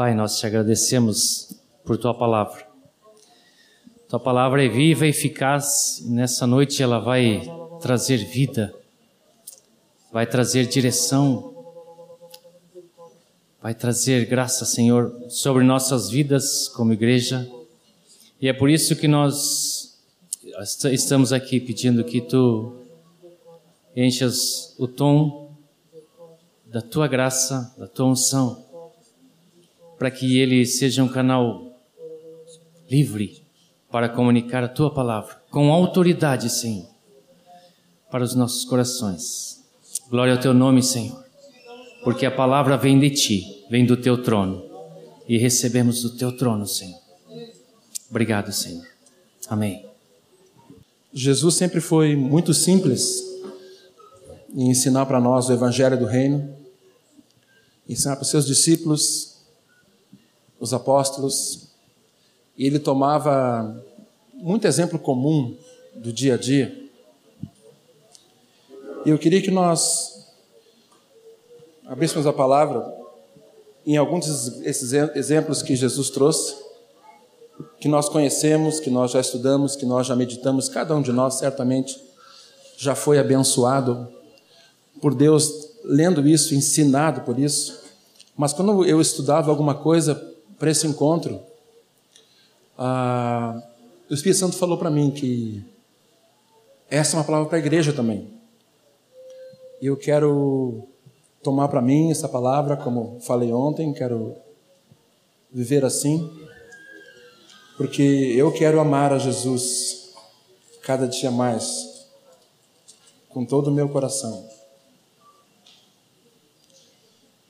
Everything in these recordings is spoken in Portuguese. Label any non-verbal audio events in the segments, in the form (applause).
Pai, nós te agradecemos por tua palavra. Tua palavra é viva e eficaz, e nessa noite ela vai trazer vida, vai trazer direção, vai trazer graça, Senhor, sobre nossas vidas como igreja. E é por isso que nós estamos aqui pedindo que tu enchas o tom da tua graça, da tua unção, para que ele seja um canal livre para comunicar a tua palavra com autoridade, Senhor, para os nossos corações. Glória ao teu nome, Senhor, porque a palavra vem de ti, vem do teu trono e recebemos do teu trono, Senhor. Obrigado, Senhor. Amém. Jesus sempre foi muito simples em ensinar para nós o evangelho do reino, ensinar para os seus discípulos, os apóstolos, e ele tomava muito exemplo comum do dia a dia. E eu queria que nós abríssemos a palavra em alguns desses exemplos que Jesus trouxe, que nós conhecemos, que nós já estudamos, que nós já meditamos, cada um de nós certamente já foi abençoado por Deus lendo isso, ensinado por isso. Mas quando eu estudava alguma coisa para esse encontro, ah, o Espírito Santo falou para mim que essa é uma palavra para a igreja também. E eu quero tomar para mim essa palavra, como falei ontem, quero viver assim, porque eu quero amar a Jesus cada dia mais, com todo o meu coração.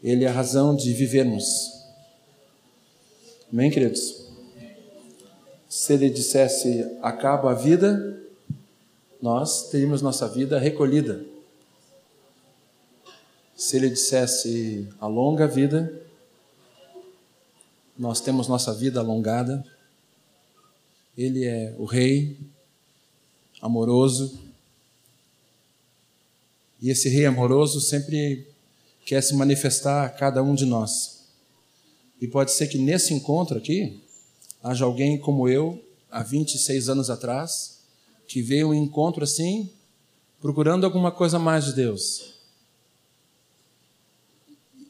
Ele é a razão de vivermos. Amém, queridos? se ele dissesse acaba a vida, nós teríamos nossa vida recolhida. Se ele dissesse alonga a vida, nós temos nossa vida alongada. Ele é o Rei, amoroso. E esse Rei amoroso sempre quer se manifestar a cada um de nós. E pode ser que nesse encontro aqui, haja alguém como eu, há 26 anos atrás, que veio um encontro assim, procurando alguma coisa mais de Deus.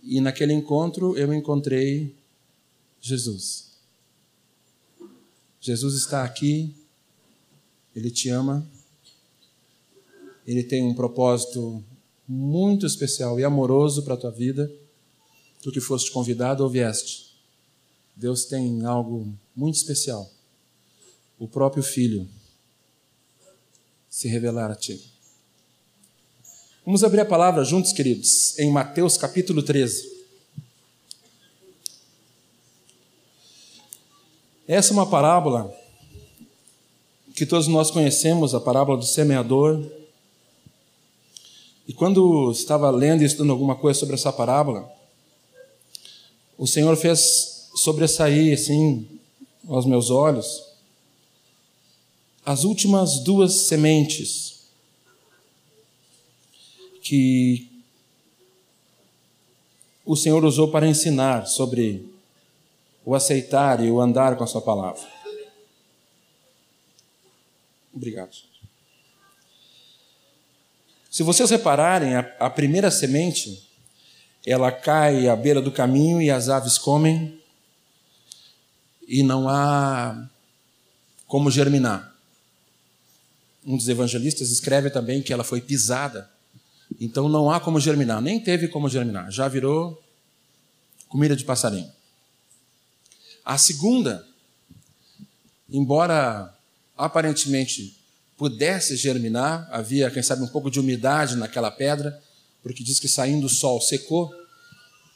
E naquele encontro eu encontrei Jesus. Jesus está aqui, Ele te ama, Ele tem um propósito muito especial e amoroso para a tua vida, tu que foste convidado ou vieste. Deus tem algo muito especial. O próprio Filho se revelar a ti. Vamos abrir a palavra juntos, queridos, em Mateus capítulo 13. Essa é uma parábola que todos nós conhecemos, a parábola do semeador. E quando estava lendo e estudando alguma coisa sobre essa parábola, o Senhor fez sobressair assim aos meus olhos as últimas duas sementes que o Senhor usou para ensinar sobre o aceitar e o andar com a sua palavra. Obrigado. Se vocês repararem, a, a primeira semente, ela cai à beira do caminho e as aves comem e não há como germinar. Um dos evangelistas escreve também que ela foi pisada, então não há como germinar, nem teve como germinar, já virou comida de passarinho. A segunda, embora aparentemente pudesse germinar, havia, quem sabe, um pouco de umidade naquela pedra, porque diz que saindo o sol secou,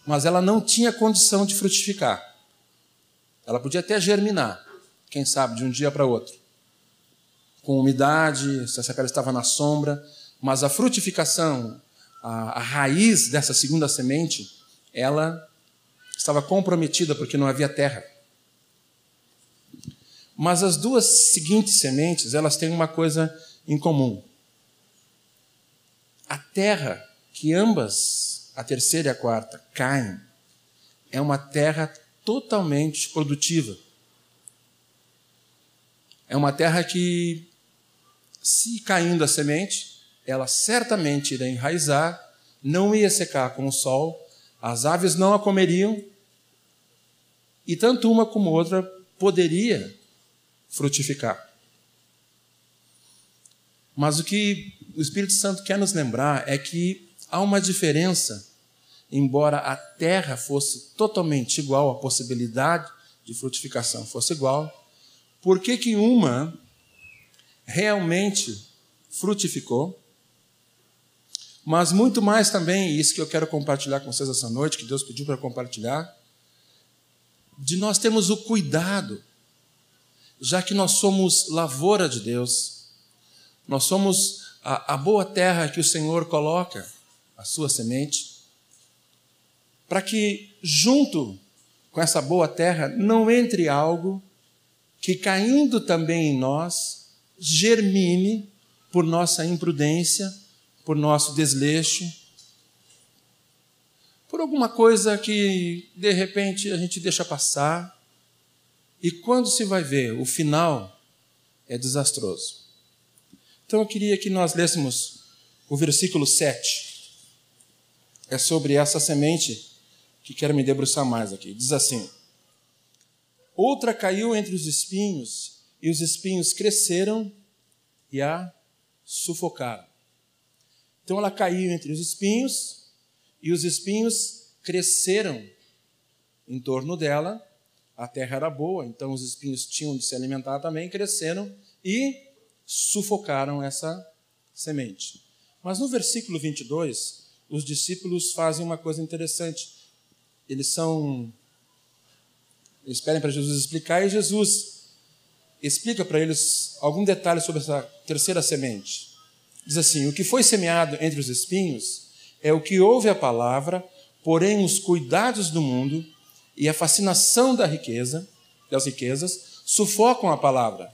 mas ela não tinha condição de frutificar. Ela podia até germinar, quem sabe, de um dia para outro. Com umidade, se essa pedra estava na sombra, mas a frutificação, a, a raiz dessa segunda semente, ela estava comprometida porque não havia terra. Mas as duas seguintes sementes, elas têm uma coisa em comum. A terra que ambas, a terceira e a quarta, caem, é uma terra totalmente produtiva. É uma terra que, se caindo a semente, ela certamente iria enraizar, não ia secar com o sol, as aves não a comeriam, e tanto uma como outra poderia frutificar. Mas o que o Espírito Santo quer nos lembrar é que há uma diferença, embora a terra fosse totalmente igual, a possibilidade de frutificação fosse igual, por que, que uma realmente frutificou? Mas muito mais também, isso que eu quero compartilhar com vocês essa noite, que Deus pediu para compartilhar, de nós termos o cuidado, já que nós somos lavoura de Deus, nós somos a, a boa terra que o Senhor coloca, a sua semente, para que junto com essa boa terra não entre algo que caindo também em nós, germine por nossa imprudência, por nosso desleixo, por alguma coisa que de repente a gente deixa passar, e quando se vai ver, o final é desastroso. Então eu queria que nós lêssemos o versículo 7. É sobre essa semente que quero me debruçar mais aqui. Diz assim: Outra caiu entre os espinhos, e os espinhos cresceram e a sufocaram. Então ela caiu entre os espinhos, e os espinhos cresceram em torno dela. A terra era boa, então os espinhos tinham de se alimentar também, cresceram e sufocaram essa semente. Mas no versículo 22, os discípulos fazem uma coisa interessante. Eles são eles pedem para Jesus explicar e Jesus explica para eles algum detalhe sobre essa terceira semente. Diz assim: O que foi semeado entre os espinhos é o que ouve a palavra, porém os cuidados do mundo e a fascinação da riqueza, das riquezas, sufocam a palavra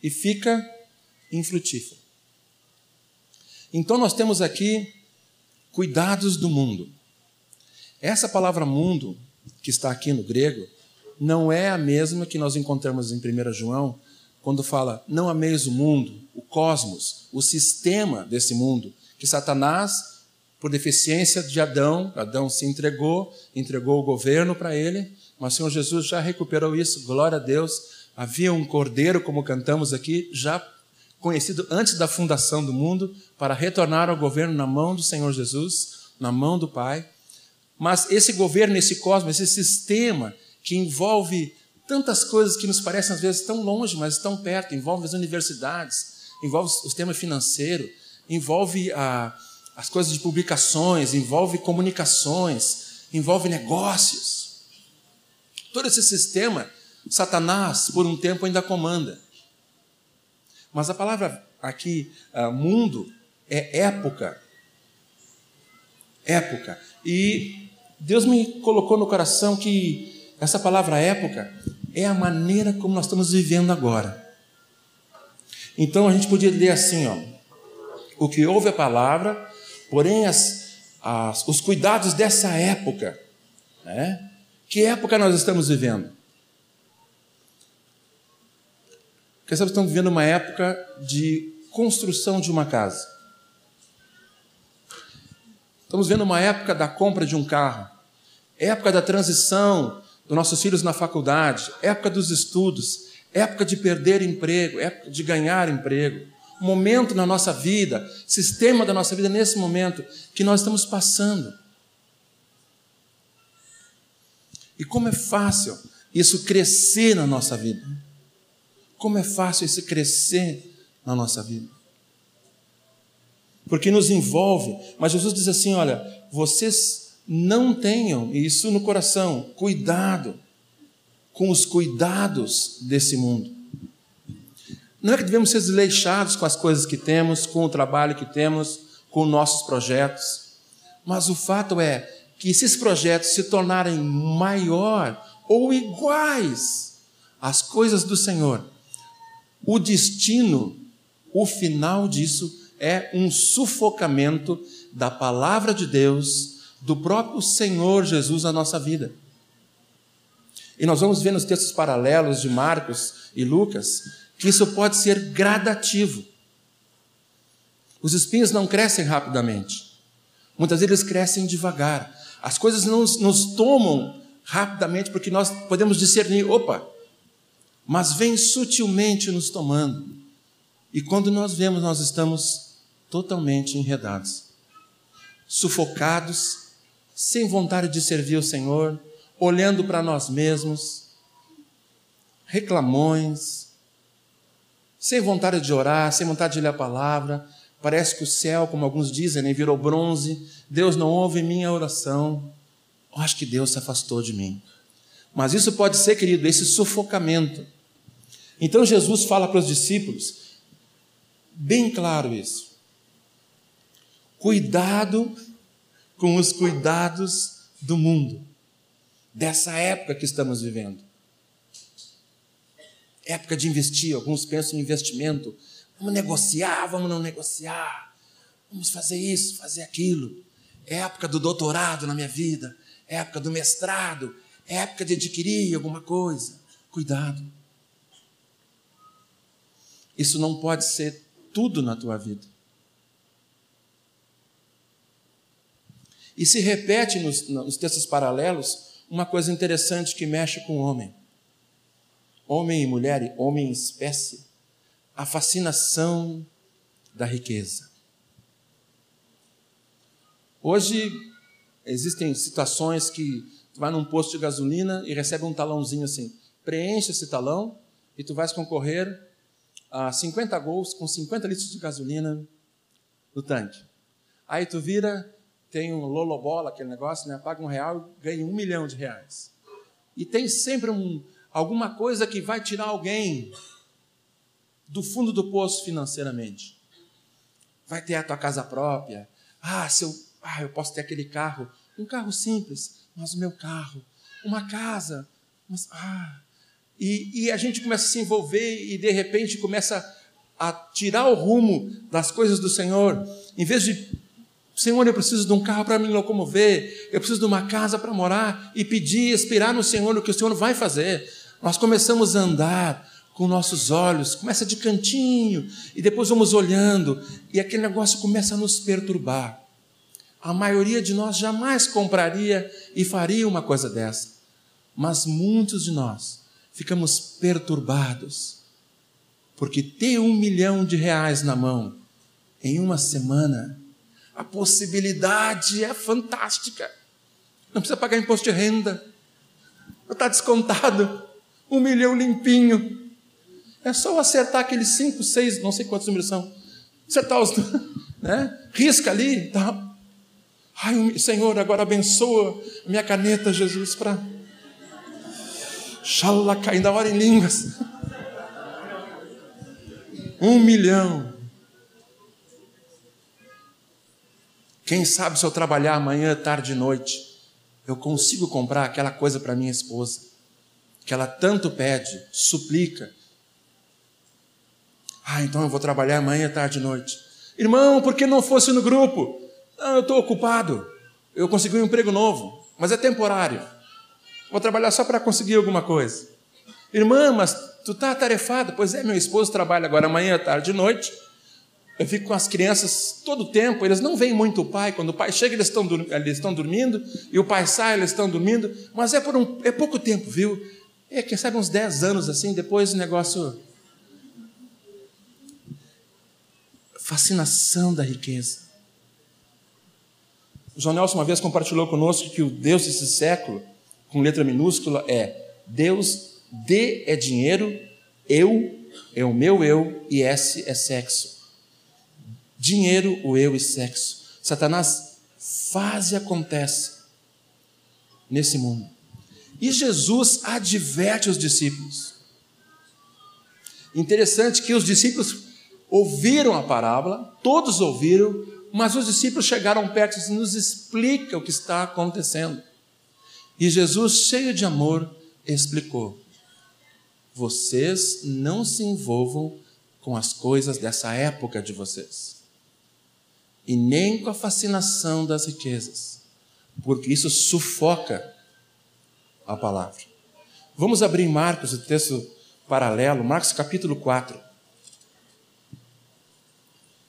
e fica infrutífero. Então nós temos aqui cuidados do mundo. Essa palavra mundo, que está aqui no grego, não é a mesma que nós encontramos em 1 João, quando fala: Não ameis o mundo, o cosmos, o sistema desse mundo, que Satanás, por deficiência de Adão, Adão se entregou, entregou o governo para ele, mas o Senhor Jesus já recuperou isso, glória a Deus. Havia um cordeiro, como cantamos aqui, já conhecido antes da fundação do mundo, para retornar ao governo na mão do Senhor Jesus, na mão do Pai. Mas esse governo, esse cosmos, esse sistema que envolve tantas coisas que nos parecem às vezes tão longe, mas tão perto, envolve as universidades, envolve o sistema financeiro, envolve a, as coisas de publicações, envolve comunicações, envolve negócios. Todo esse sistema, Satanás, por um tempo, ainda comanda. Mas a palavra aqui, uh, mundo, é época. Época. E Deus me colocou no coração que essa palavra época é a maneira como nós estamos vivendo agora. Então a gente podia ler assim, ó, o que houve a palavra, porém as, as, os cuidados dessa época, né? Que época nós estamos vivendo? Porque nós estamos vivendo uma época de construção de uma casa. Estamos vendo uma época da compra de um carro, época da transição dos nossos filhos na faculdade, época dos estudos, época de perder emprego, época de ganhar emprego, momento na nossa vida, sistema da nossa vida nesse momento que nós estamos passando. E como é fácil isso crescer na nossa vida. Como é fácil isso crescer na nossa vida. Porque nos envolve, mas Jesus diz assim: olha, vocês não tenham isso no coração. Cuidado com os cuidados desse mundo. Não é que devemos ser desleixados com as coisas que temos, com o trabalho que temos, com nossos projetos, mas o fato é que se esses projetos se tornarem maior ou iguais às coisas do Senhor, o destino, o final disso é um sufocamento da palavra de Deus do próprio Senhor Jesus na nossa vida. E nós vamos ver nos textos paralelos de Marcos e Lucas que isso pode ser gradativo. Os espinhos não crescem rapidamente. Muitas vezes eles crescem devagar. As coisas não nos tomam rapidamente porque nós podemos discernir, opa, mas vem sutilmente nos tomando. E quando nós vemos, nós estamos totalmente enredados, sufocados, sem vontade de servir o Senhor, olhando para nós mesmos, reclamões, sem vontade de orar, sem vontade de ler a palavra. Parece que o céu, como alguns dizem, né, virou bronze. Deus não ouve minha oração. Eu acho que Deus se afastou de mim. Mas isso pode ser, querido, esse sufocamento. Então Jesus fala para os discípulos, bem claro isso. Cuidado com os cuidados do mundo, dessa época que estamos vivendo. Época de investir, alguns pensam em investimento. Vamos negociar, vamos não negociar. Vamos fazer isso, fazer aquilo. É época do doutorado na minha vida, época do mestrado, época de adquirir alguma coisa. Cuidado. Isso não pode ser tudo na tua vida. E se repete nos, nos textos paralelos uma coisa interessante que mexe com o homem homem e mulher, homem e espécie, a fascinação da riqueza. Hoje existem situações que tu vai num posto de gasolina e recebe um talãozinho assim, preenche esse talão e tu vais concorrer a 50 gols com 50 litros de gasolina no tanque. Aí tu vira, tem um lolobola, aquele negócio, né? paga um real e ganha um milhão de reais. E tem sempre um, alguma coisa que vai tirar alguém do fundo do poço financeiramente. Vai ter a tua casa própria. Ah, se eu, ah, eu posso ter aquele carro, um carro simples, mas o meu carro, uma casa, mas, ah, e, e a gente começa a se envolver e de repente começa a tirar o rumo das coisas do Senhor, em vez de Senhor, eu preciso de um carro para me locomover, eu preciso de uma casa para morar e pedir, esperar no Senhor o que o Senhor vai fazer. Nós começamos a andar com nossos olhos, começa de cantinho, e depois vamos olhando, e aquele negócio começa a nos perturbar. A maioria de nós jamais compraria e faria uma coisa dessa, mas muitos de nós ficamos perturbados, porque ter um milhão de reais na mão em uma semana, a possibilidade é fantástica. Não precisa pagar imposto de renda, está descontado um milhão limpinho. É só acertar aqueles cinco, seis, não sei quantos números são. Acertar os. (laughs) Né? Risca ali. Tá. Ai, Senhor, agora abençoa minha caneta, Jesus, para. Xalá, ainda hora em línguas. Um milhão. Quem sabe se eu trabalhar amanhã, tarde e noite, eu consigo comprar aquela coisa para minha esposa que ela tanto pede, suplica. Ah, então eu vou trabalhar amanhã, tarde e noite. Irmão, por que não fosse no grupo? Não, eu estou ocupado. Eu consegui um emprego novo, mas é temporário. Vou trabalhar só para conseguir alguma coisa. Irmã, mas tu está atarefado? Pois é, meu esposo trabalha agora amanhã, tarde e noite. Eu fico com as crianças todo o tempo, eles não veem muito o pai. Quando o pai chega, eles estão, eles estão dormindo, e o pai sai, eles estão dormindo, mas é por um, é pouco tempo, viu? É, quem sabe uns 10 anos assim, depois o negócio. Fascinação da riqueza. O João Nelson uma vez compartilhou conosco que o Deus desse século, com letra minúscula, é Deus, D é dinheiro, eu é o meu eu e S é sexo. Dinheiro, o eu e sexo. Satanás faz e acontece nesse mundo. E Jesus adverte os discípulos. Interessante que os discípulos ouviram a parábola, todos ouviram, mas os discípulos chegaram perto e nos explica o que está acontecendo. E Jesus, cheio de amor, explicou: Vocês não se envolvam com as coisas dessa época de vocês, e nem com a fascinação das riquezas, porque isso sufoca a palavra. Vamos abrir Marcos, o texto paralelo, Marcos capítulo 4,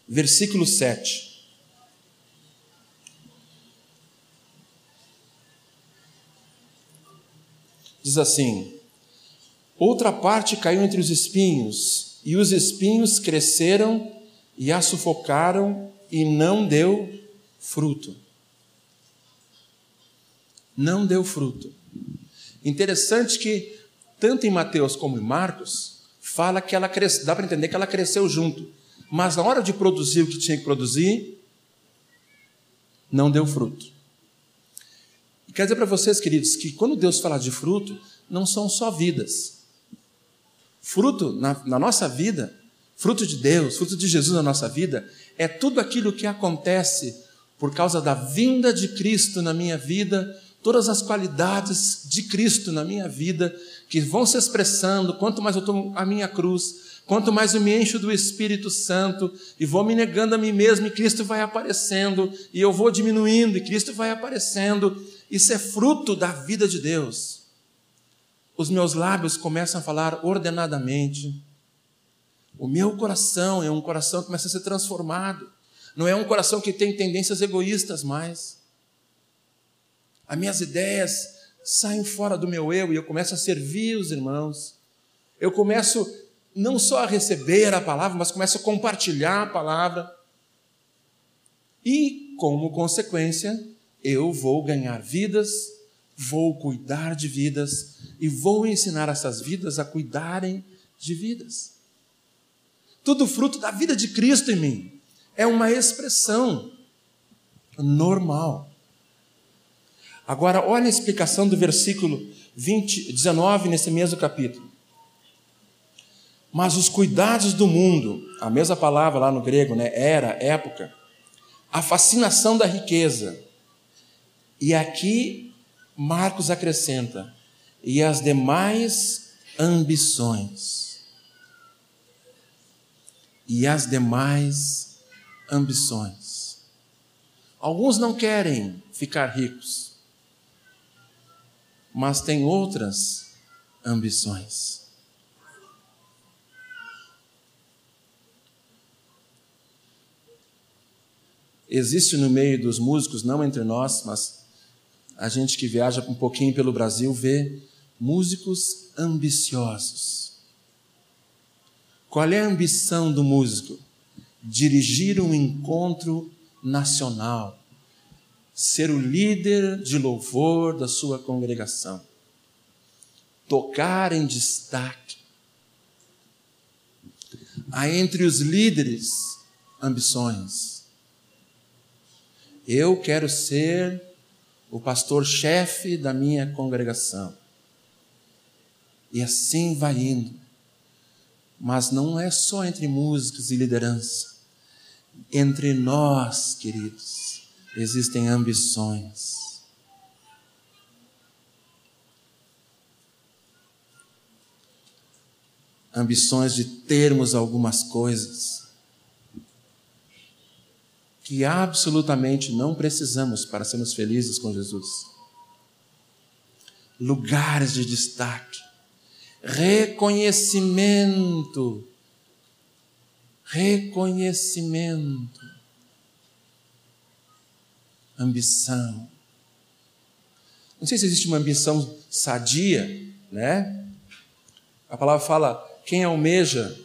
versículo 7. Diz assim: Outra parte caiu entre os espinhos, e os espinhos cresceram e a sufocaram, e não deu fruto. Não deu fruto. Interessante que, tanto em Mateus como em Marcos, fala que ela cresceu, dá para entender que ela cresceu junto. Mas na hora de produzir o que tinha que produzir, não deu fruto. Quero dizer para vocês, queridos, que quando Deus fala de fruto, não são só vidas. Fruto na, na nossa vida, fruto de Deus, fruto de Jesus na nossa vida, é tudo aquilo que acontece por causa da vinda de Cristo na minha vida todas as qualidades de Cristo na minha vida, que vão se expressando, quanto mais eu tomo a minha cruz, quanto mais eu me encho do Espírito Santo e vou me negando a mim mesmo, e Cristo vai aparecendo, e eu vou diminuindo, e Cristo vai aparecendo. Isso é fruto da vida de Deus. Os meus lábios começam a falar ordenadamente. O meu coração é um coração que começa a ser transformado. Não é um coração que tem tendências egoístas mais. As minhas ideias saem fora do meu eu e eu começo a servir os irmãos. Eu começo não só a receber a palavra, mas começo a compartilhar a palavra. E, como consequência, eu vou ganhar vidas, vou cuidar de vidas e vou ensinar essas vidas a cuidarem de vidas. Tudo fruto da vida de Cristo em mim. É uma expressão normal. Agora, olha a explicação do versículo 20, 19 nesse mesmo capítulo. Mas os cuidados do mundo, a mesma palavra lá no grego, né? Era, época, a fascinação da riqueza. E aqui Marcos acrescenta: e as demais ambições. E as demais ambições. Alguns não querem ficar ricos mas tem outras ambições. Existe no meio dos músicos, não entre nós, mas a gente que viaja um pouquinho pelo Brasil vê músicos ambiciosos. Qual é a ambição do músico? Dirigir um encontro nacional ser o líder de louvor da sua congregação, tocar em destaque. Há entre os líderes ambições. Eu quero ser o pastor-chefe da minha congregação. E assim vai indo. Mas não é só entre músicos e liderança. Entre nós, queridos existem ambições. Ambições de termos algumas coisas que absolutamente não precisamos para sermos felizes com Jesus. Lugares de destaque, reconhecimento, reconhecimento ambição. Não sei se existe uma ambição sadia, né? A palavra fala quem almeja,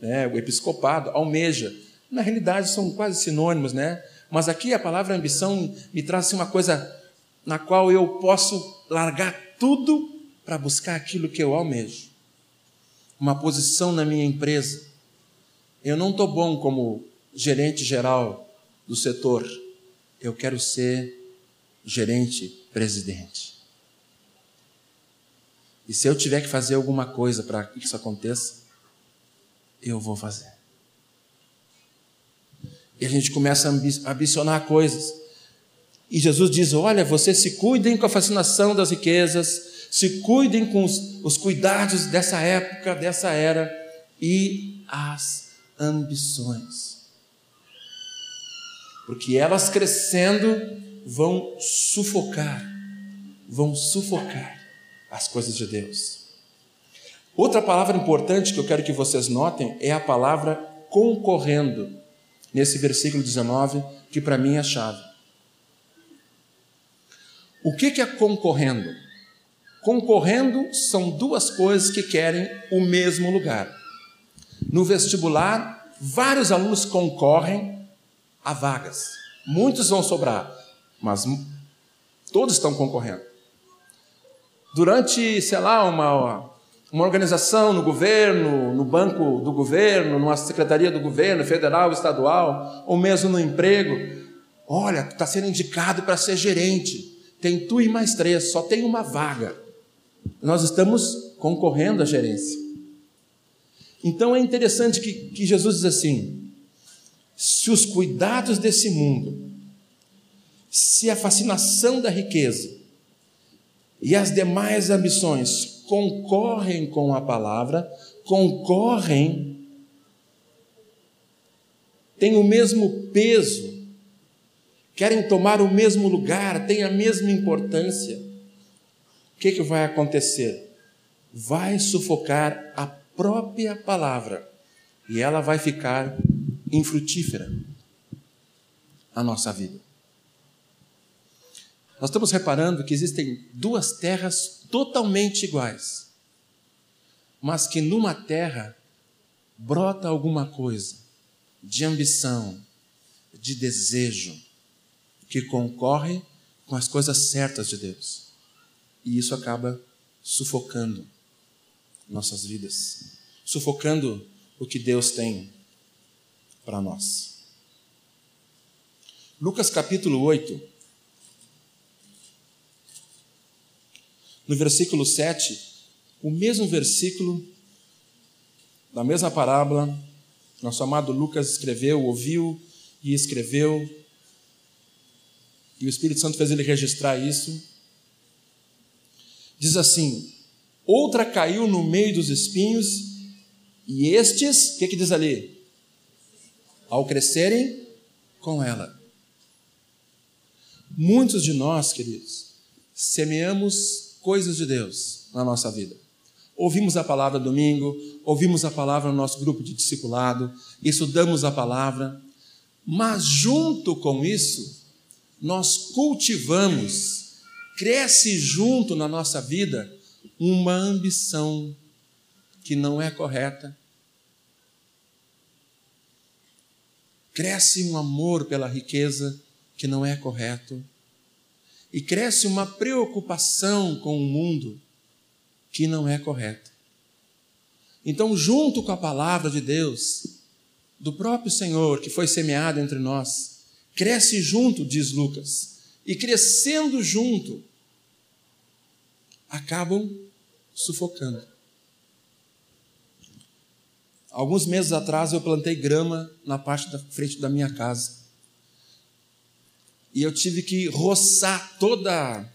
né? O episcopado almeja. Na realidade são quase sinônimos, né? Mas aqui a palavra ambição me traz assim, uma coisa na qual eu posso largar tudo para buscar aquilo que eu almejo. Uma posição na minha empresa. Eu não estou bom como gerente geral do setor eu quero ser gerente, presidente. E se eu tiver que fazer alguma coisa para que isso aconteça, eu vou fazer. E a gente começa a ambicionar coisas. E Jesus diz: Olha, vocês se cuidem com a fascinação das riquezas, se cuidem com os, os cuidados dessa época, dessa era e as ambições porque elas crescendo vão sufocar, vão sufocar as coisas de Deus. Outra palavra importante que eu quero que vocês notem é a palavra concorrendo, nesse versículo 19, que para mim é chave. O que é concorrendo? Concorrendo são duas coisas que querem o mesmo lugar. No vestibular, vários alunos concorrem a vagas. Muitos vão sobrar, mas todos estão concorrendo. Durante, sei lá, uma, uma organização no governo, no banco do governo, numa secretaria do governo, federal, estadual, ou mesmo no emprego. Olha, está sendo indicado para ser gerente. Tem tu e mais três, só tem uma vaga. Nós estamos concorrendo à gerência. Então é interessante que, que Jesus diz assim: se os cuidados desse mundo, se a fascinação da riqueza e as demais ambições concorrem com a palavra, concorrem, têm o mesmo peso, querem tomar o mesmo lugar, têm a mesma importância. O que, que vai acontecer? Vai sufocar a própria palavra e ela vai ficar infrutífera na nossa vida. Nós estamos reparando que existem duas terras totalmente iguais, mas que numa terra brota alguma coisa de ambição, de desejo, que concorre com as coisas certas de Deus. E isso acaba sufocando nossas vidas, sufocando o que Deus tem para nós. Lucas capítulo 8, no versículo 7, o mesmo versículo, da mesma parábola, nosso amado Lucas escreveu, ouviu e escreveu, e o Espírito Santo fez ele registrar isso. Diz assim: outra caiu no meio dos espinhos, e estes, o que, que diz ali? Ao crescerem com ela. Muitos de nós, queridos, semeamos coisas de Deus na nossa vida. Ouvimos a palavra domingo, ouvimos a palavra no nosso grupo de discipulado, estudamos a palavra, mas junto com isso, nós cultivamos, cresce junto na nossa vida uma ambição que não é correta. Cresce um amor pela riqueza que não é correto e cresce uma preocupação com o mundo que não é correta. Então, junto com a palavra de Deus, do próprio Senhor que foi semeado entre nós, cresce junto, diz Lucas, e crescendo junto, acabam sufocando. Alguns meses atrás eu plantei grama na parte da frente da minha casa e eu tive que roçar toda.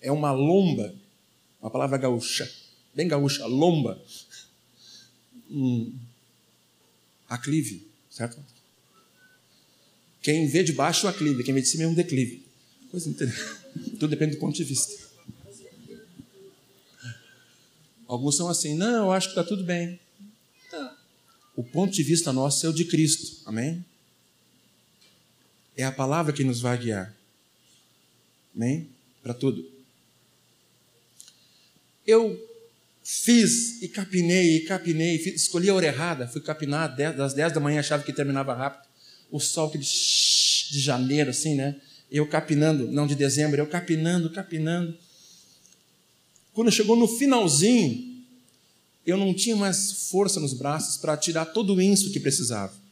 É uma lomba, uma palavra gaúcha, bem gaúcha, lomba. Um aclive, certo? Quem vê de baixo é um aclive, quem vê de cima é um declive. Coisa interessante. (laughs) Tudo depende do ponto de vista. Alguns são assim, não, eu acho que está tudo bem. O ponto de vista nosso é o de Cristo, amém? É a palavra que nos vai guiar. Amém? Para tudo. Eu fiz e capinei e capinei, escolhi a hora errada, fui capinar das 10 da manhã, achava que terminava rápido. O sol que de janeiro, assim, né? Eu capinando, não de dezembro, eu capinando, capinando. Quando chegou no finalzinho, eu não tinha mais força nos braços para tirar todo o inso que precisava.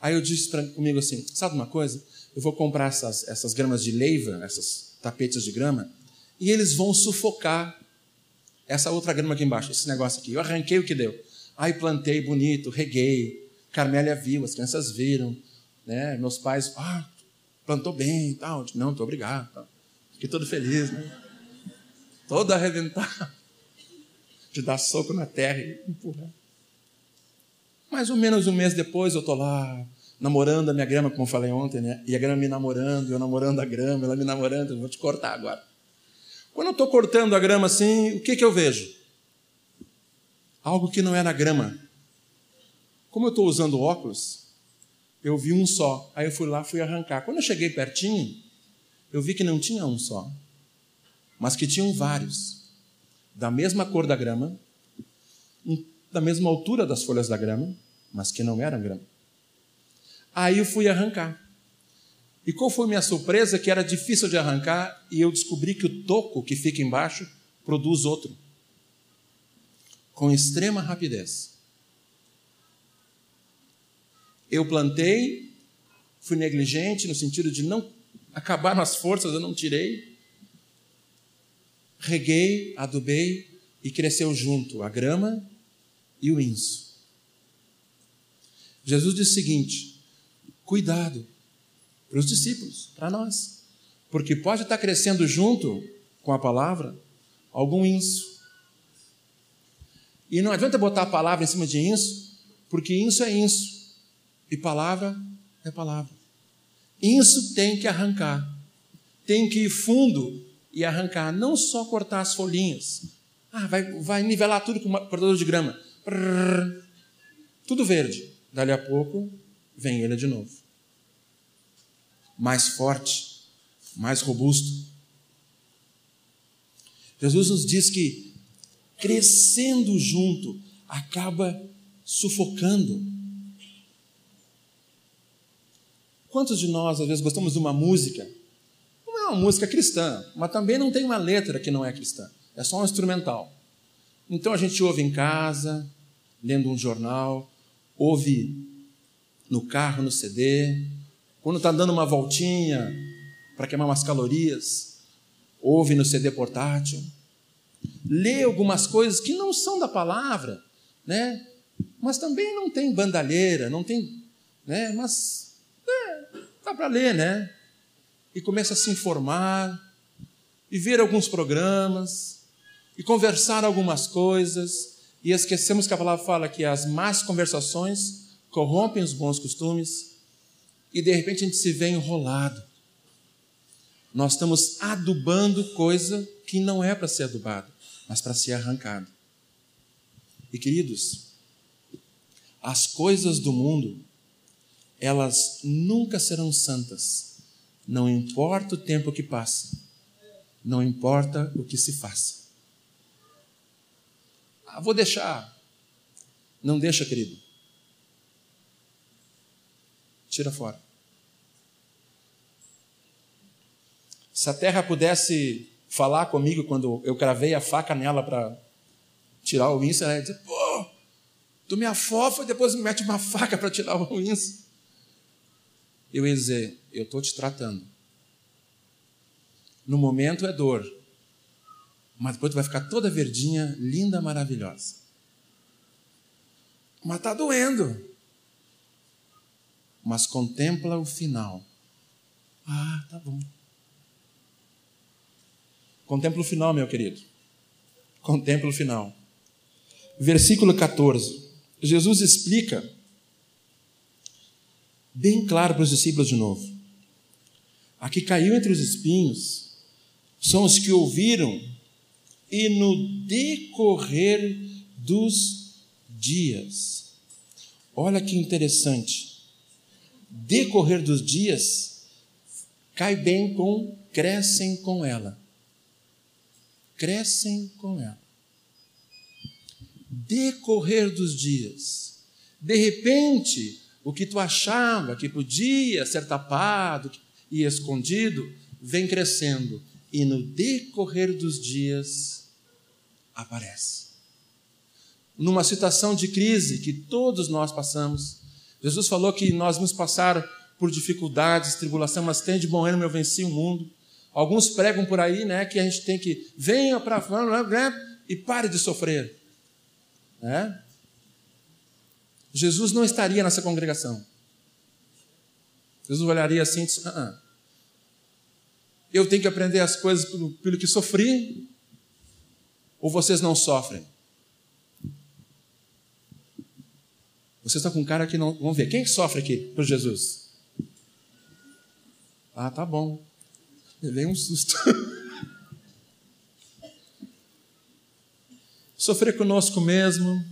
Aí eu disse para comigo assim: sabe uma coisa? Eu vou comprar essas, essas gramas de leiva, essas tapetes de grama, e eles vão sufocar essa outra grama aqui embaixo, esse negócio aqui. Eu arranquei o que deu. Aí plantei bonito, reguei. Carmélia viu, as crianças viram. Né? Meus pais, ah, plantou bem e tal. Não, muito obrigado. Fiquei todo feliz, né? Todo arrebentado. De dar soco na terra e empurrar. Mais ou menos um mês depois eu estou lá, namorando a minha grama, como eu falei ontem, né? E a grama me namorando, eu namorando a grama, ela me namorando, eu vou te cortar agora. Quando eu estou cortando a grama assim, o que, que eu vejo? Algo que não era grama. Como eu estou usando óculos, eu vi um só. Aí eu fui lá, fui arrancar. Quando eu cheguei pertinho, eu vi que não tinha um só, mas que tinham vários, da mesma cor da grama, da mesma altura das folhas da grama, mas que não eram grama. Aí eu fui arrancar. E qual foi minha surpresa? Que era difícil de arrancar e eu descobri que o toco que fica embaixo produz outro. Com extrema rapidez. Eu plantei, fui negligente no sentido de não acabar as forças, eu não tirei. Reguei, adubei e cresceu junto a grama e o inso. Jesus disse o seguinte: cuidado para os discípulos, para nós, porque pode estar crescendo junto com a palavra algum inso. E não adianta botar a palavra em cima de inso, porque inso é inso e palavra é palavra. Inso tem que arrancar, tem que ir fundo e arrancar, não só cortar as folhinhas. Ah, vai, vai nivelar tudo com um cortador de grama tudo verde. Dali a pouco vem ele de novo. Mais forte, mais robusto. Jesus nos diz que crescendo junto acaba sufocando. Quantos de nós, às vezes, gostamos de uma música? Não é uma música cristã, mas também não tem uma letra que não é cristã. É só um instrumental. Então a gente ouve em casa, lendo um jornal, ouve no carro, no CD, quando está dando uma voltinha para queimar umas calorias, ouve no CD portátil, lê algumas coisas que não são da palavra, né? Mas também não tem bandalheira, não tem, né? Mas é, dá para ler, né? E começa a se informar e ver alguns programas e conversar algumas coisas e esquecemos que a palavra fala que as más conversações corrompem os bons costumes e de repente a gente se vê enrolado. Nós estamos adubando coisa que não é para ser adubada, mas para ser arrancada. E queridos, as coisas do mundo, elas nunca serão santas, não importa o tempo que passe, não importa o que se faça. Ah, vou deixar. Não deixa, querido. Tira fora. Se a terra pudesse falar comigo quando eu cravei a faca nela para tirar o inso, ela ia dizer: pô, tu me afofa e depois me mete uma faca para tirar o inso. Eu ia dizer: eu estou te tratando. No momento é dor, mas depois tu vai ficar toda verdinha, linda, maravilhosa. Mas está doendo. Mas contempla o final. Ah, tá bom. Contempla o final, meu querido. Contempla o final. Versículo 14. Jesus explica bem claro para os discípulos de novo. A que caiu entre os espinhos são os que ouviram e no decorrer dos dias. Olha que interessante. Decorrer dos dias cai bem com crescem com ela. Crescem com ela. Decorrer dos dias. De repente, o que tu achava que podia ser tapado e escondido, vem crescendo. E no decorrer dos dias, aparece. Numa situação de crise que todos nós passamos, Jesus falou que nós vamos passar por dificuldades, tribulação, mas tem de bom ânimo, eu venci o mundo. Alguns pregam por aí, né, que a gente tem que venha para e pare de sofrer. Né? Jesus não estaria nessa congregação. Jesus olharia assim e disse: ah, ah. Eu tenho que aprender as coisas pelo, pelo que sofri ou vocês não sofrem? Vocês estão com um cara que não. Vamos ver, quem sofre aqui por Jesus? Ah, tá bom. Levei um susto. (laughs) Sofrer conosco mesmo,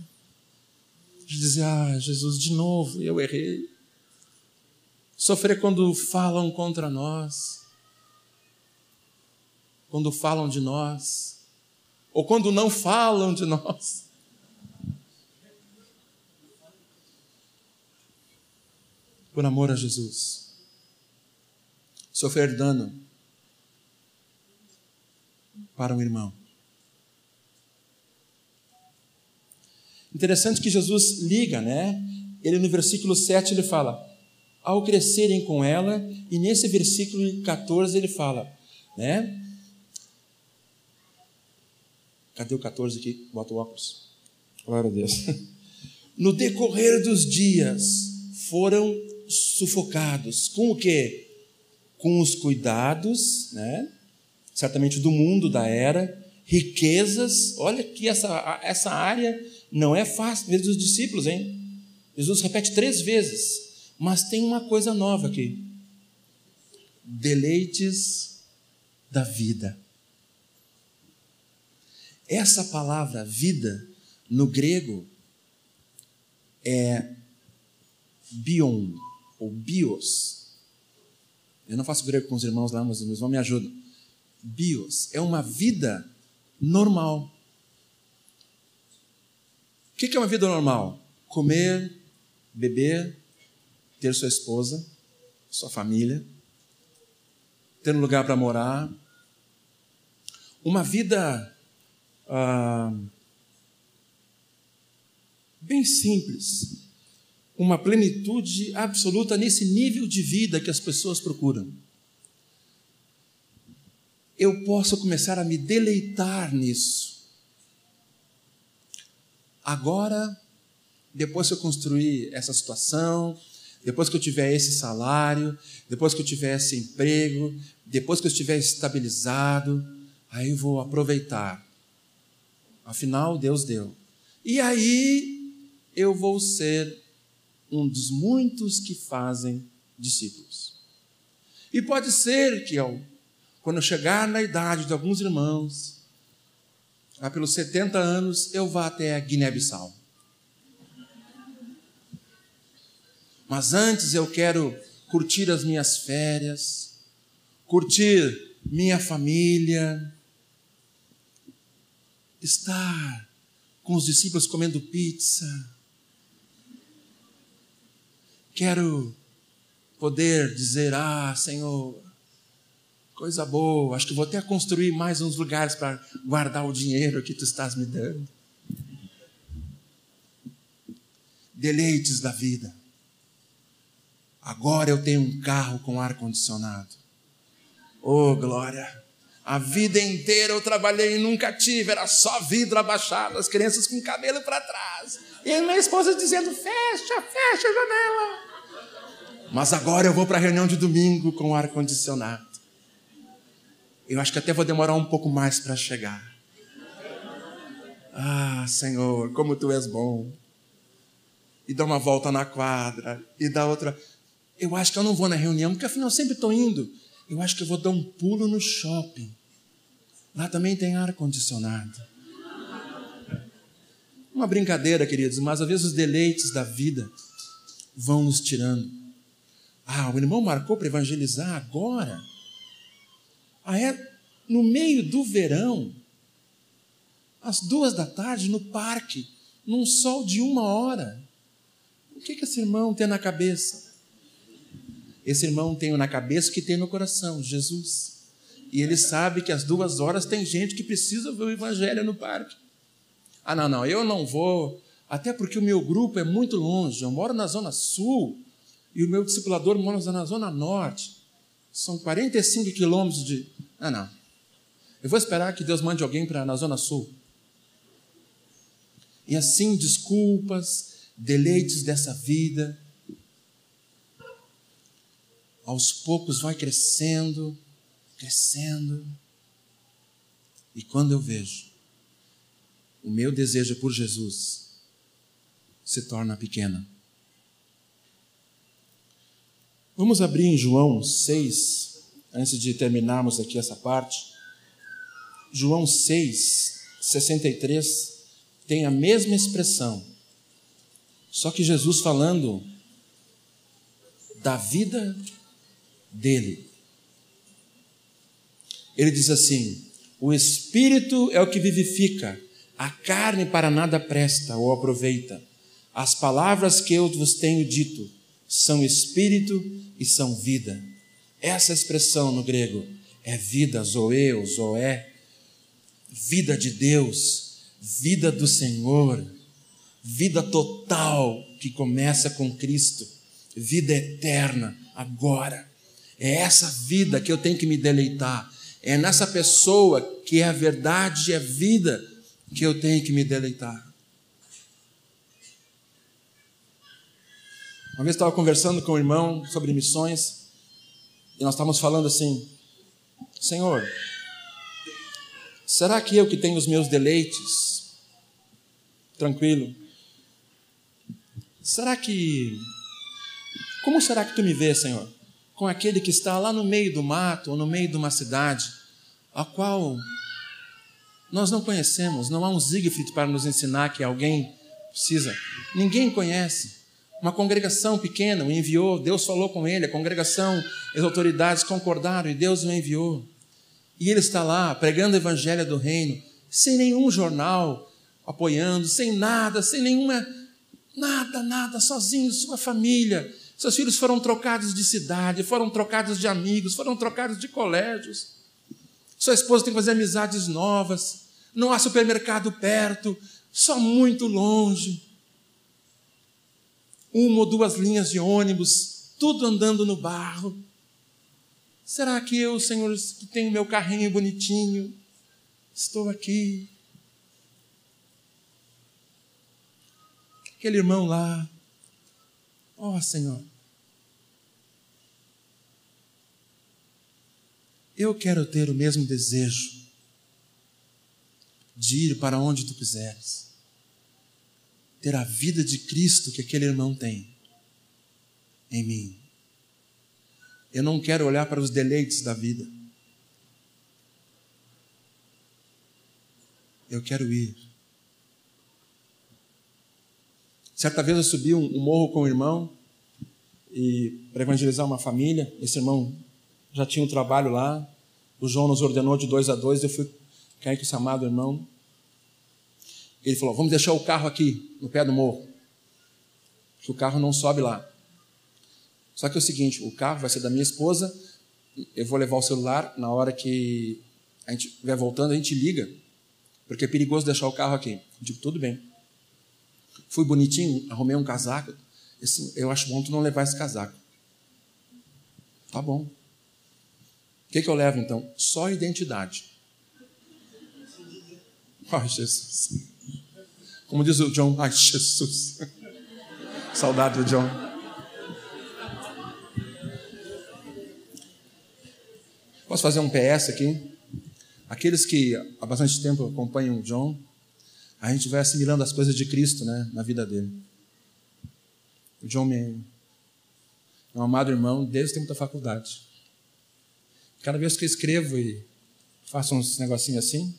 de dizer, ah, Jesus, de novo, eu errei. Sofrer quando falam contra nós, quando falam de nós, ou quando não falam de nós. Por amor a Jesus. Sofrer dano para um irmão. Interessante que Jesus liga, né? Ele no versículo 7 ele fala: ao crescerem com ela, e nesse versículo 14 ele fala, né? Cadê o 14 aqui? Bota o óculos. Glória a Deus. (laughs) No decorrer dos dias foram sufocados com o quê? Com os cuidados, né? Certamente do mundo da era, riquezas. Olha que essa, essa área não é fácil, vezes dos discípulos, hein? Jesus repete três vezes, mas tem uma coisa nova aqui: deleites da vida. Essa palavra vida, no grego, é bion, ou bios. Eu não faço grego com os irmãos lá, mas os irmãos me ajudam. Bios é uma vida normal. O que é uma vida normal? Comer, beber, ter sua esposa, sua família, ter um lugar para morar. Uma vida ah, bem simples. Uma plenitude absoluta nesse nível de vida que as pessoas procuram. Eu posso começar a me deleitar nisso Agora, depois que eu construir essa situação, depois que eu tiver esse salário, depois que eu tiver esse emprego, depois que eu estiver estabilizado, aí eu vou aproveitar. Afinal, Deus deu. E aí eu vou ser um dos muitos que fazem discípulos. E pode ser que eu, quando eu chegar na idade de alguns irmãos, lá pelos 70 anos, eu vá até a Guiné-Bissau. Mas antes eu quero curtir as minhas férias, curtir minha família, estar com os discípulos comendo pizza. Quero poder dizer: Ah, Senhor, Coisa boa, acho que vou até construir mais uns lugares para guardar o dinheiro que tu estás me dando. Deleites da vida. Agora eu tenho um carro com ar condicionado. Oh, glória! A vida inteira eu trabalhei e nunca tive, era só vidro abaixado, as crianças com cabelo para trás. E minha esposa dizendo: fecha, fecha a janela. Mas agora eu vou para a reunião de domingo com ar condicionado. Eu acho que até vou demorar um pouco mais para chegar. Ah, Senhor, como tu és bom. E dá uma volta na quadra, e dá outra. Eu acho que eu não vou na reunião, porque afinal eu sempre estou indo. Eu acho que eu vou dar um pulo no shopping. Lá também tem ar-condicionado. Uma brincadeira, queridos, mas às vezes os deleites da vida vão nos tirando. Ah, o irmão marcou para evangelizar agora. Ah, é no meio do verão, às duas da tarde, no parque, num sol de uma hora. O que, que esse irmão tem na cabeça? Esse irmão tem na cabeça o que tem no coração, Jesus. E ele sabe que às duas horas tem gente que precisa ver o evangelho no parque. Ah, não, não, eu não vou, até porque o meu grupo é muito longe. Eu moro na Zona Sul e o meu discipulador mora na Zona Norte. São 45 quilômetros de. Ah, não. Eu vou esperar que Deus mande alguém para na Zona Sul. E assim, desculpas, deleites dessa vida, aos poucos vai crescendo, crescendo. E quando eu vejo, o meu desejo por Jesus se torna pequeno. Vamos abrir em João 6, antes de terminarmos aqui essa parte. João 6, 63. tem a mesma expressão. Só que Jesus falando da vida dele. Ele diz assim: o espírito é o que vivifica, a carne para nada presta ou aproveita. As palavras que eu vos tenho dito são espírito e são vida. Essa expressão no grego é vida, zoe, zoé, vida de Deus, vida do Senhor, vida total que começa com Cristo, vida eterna agora. É essa vida que eu tenho que me deleitar. É nessa pessoa que é a verdade e a vida que eu tenho que me deleitar. Uma vez estava conversando com um irmão sobre missões e nós estávamos falando assim: Senhor, será que eu que tenho os meus deleites, tranquilo, será que. Como será que tu me vês, Senhor? Com aquele que está lá no meio do mato ou no meio de uma cidade, a qual nós não conhecemos, não há um Siegfried para nos ensinar que alguém precisa, ninguém conhece. Uma congregação pequena o enviou, Deus falou com ele, a congregação, as autoridades concordaram e Deus o enviou. E ele está lá pregando o evangelho do reino, sem nenhum jornal apoiando, sem nada, sem nenhuma nada, nada, sozinho, sua família. Seus filhos foram trocados de cidade, foram trocados de amigos, foram trocados de colégios. Sua esposa tem que fazer amizades novas. Não há supermercado perto, só muito longe uma ou duas linhas de ônibus, tudo andando no barro. Será que eu, Senhor, que tenho meu carrinho bonitinho, estou aqui? Aquele irmão lá, ó oh, Senhor, eu quero ter o mesmo desejo de ir para onde tu quiseres ter a vida de Cristo que aquele irmão tem em mim. Eu não quero olhar para os deleites da vida. Eu quero ir. Certa vez eu subi um, morro com um irmão e para evangelizar uma família. Esse irmão já tinha um trabalho lá. O João nos ordenou de dois a dois. Eu fui cair com esse amado irmão. Ele falou: Vamos deixar o carro aqui, no pé do morro. Que o carro não sobe lá. Só que é o seguinte: o carro vai ser da minha esposa. Eu vou levar o celular. Na hora que a gente estiver voltando, a gente liga. Porque é perigoso deixar o carro aqui. Eu digo: Tudo bem. Fui bonitinho, arrumei um casaco. Assim, eu acho bom tu não levar esse casaco. Tá bom. O que, que eu levo então? Só identidade. Ai, Jesus. Como diz o John, ai Jesus. Saudade do John. Posso fazer um PS aqui? Aqueles que há bastante tempo acompanham o John, a gente vai assimilando as coisas de Cristo né, na vida dele. O John é um amado irmão desde o tempo da faculdade. Cada vez que eu escrevo e faço uns negocinhos assim,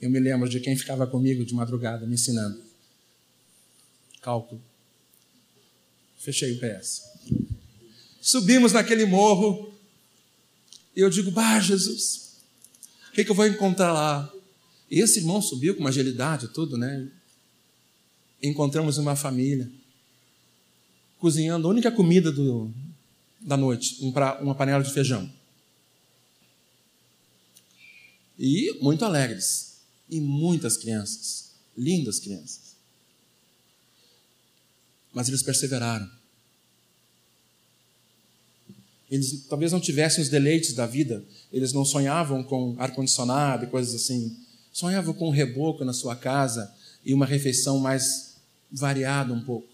eu me lembro de quem ficava comigo de madrugada me ensinando. Cálculo. Fechei o PS. Subimos naquele morro. E eu digo, bah, Jesus, o que, que eu vou encontrar lá? E esse irmão subiu com uma agilidade, tudo, né? Encontramos uma família cozinhando a única comida do, da noite, uma panela de feijão. E muito alegres e muitas crianças, lindas crianças. Mas eles perseveraram. Eles talvez não tivessem os deleites da vida, eles não sonhavam com ar-condicionado e coisas assim. Sonhavam com um reboco na sua casa e uma refeição mais variada um pouco.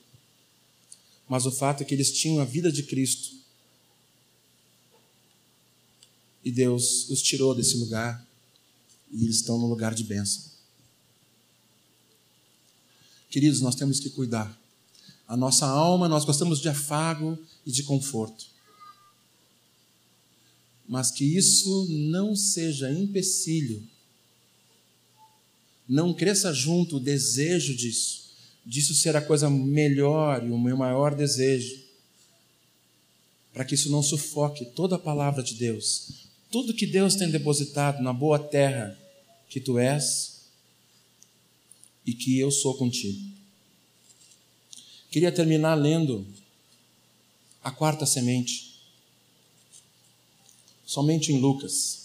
Mas o fato é que eles tinham a vida de Cristo. E Deus os tirou desse lugar e eles estão no lugar de bênção. Queridos, nós temos que cuidar. A nossa alma, nós gostamos de afago e de conforto. Mas que isso não seja empecilho não cresça junto o desejo disso, disso ser a coisa melhor e o meu maior desejo, para que isso não sufoque toda a palavra de Deus, tudo que Deus tem depositado na boa terra que tu és e que eu sou contigo. Queria terminar lendo a quarta semente, somente em Lucas.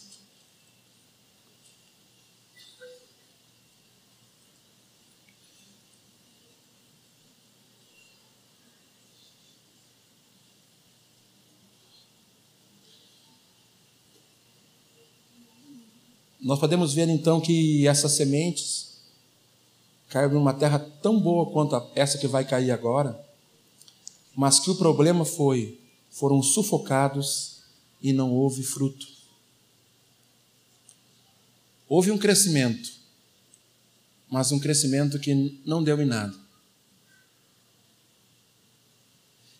Nós podemos ver então que essas sementes caiu numa terra tão boa quanto essa que vai cair agora, mas que o problema foi, foram sufocados e não houve fruto. Houve um crescimento, mas um crescimento que não deu em nada.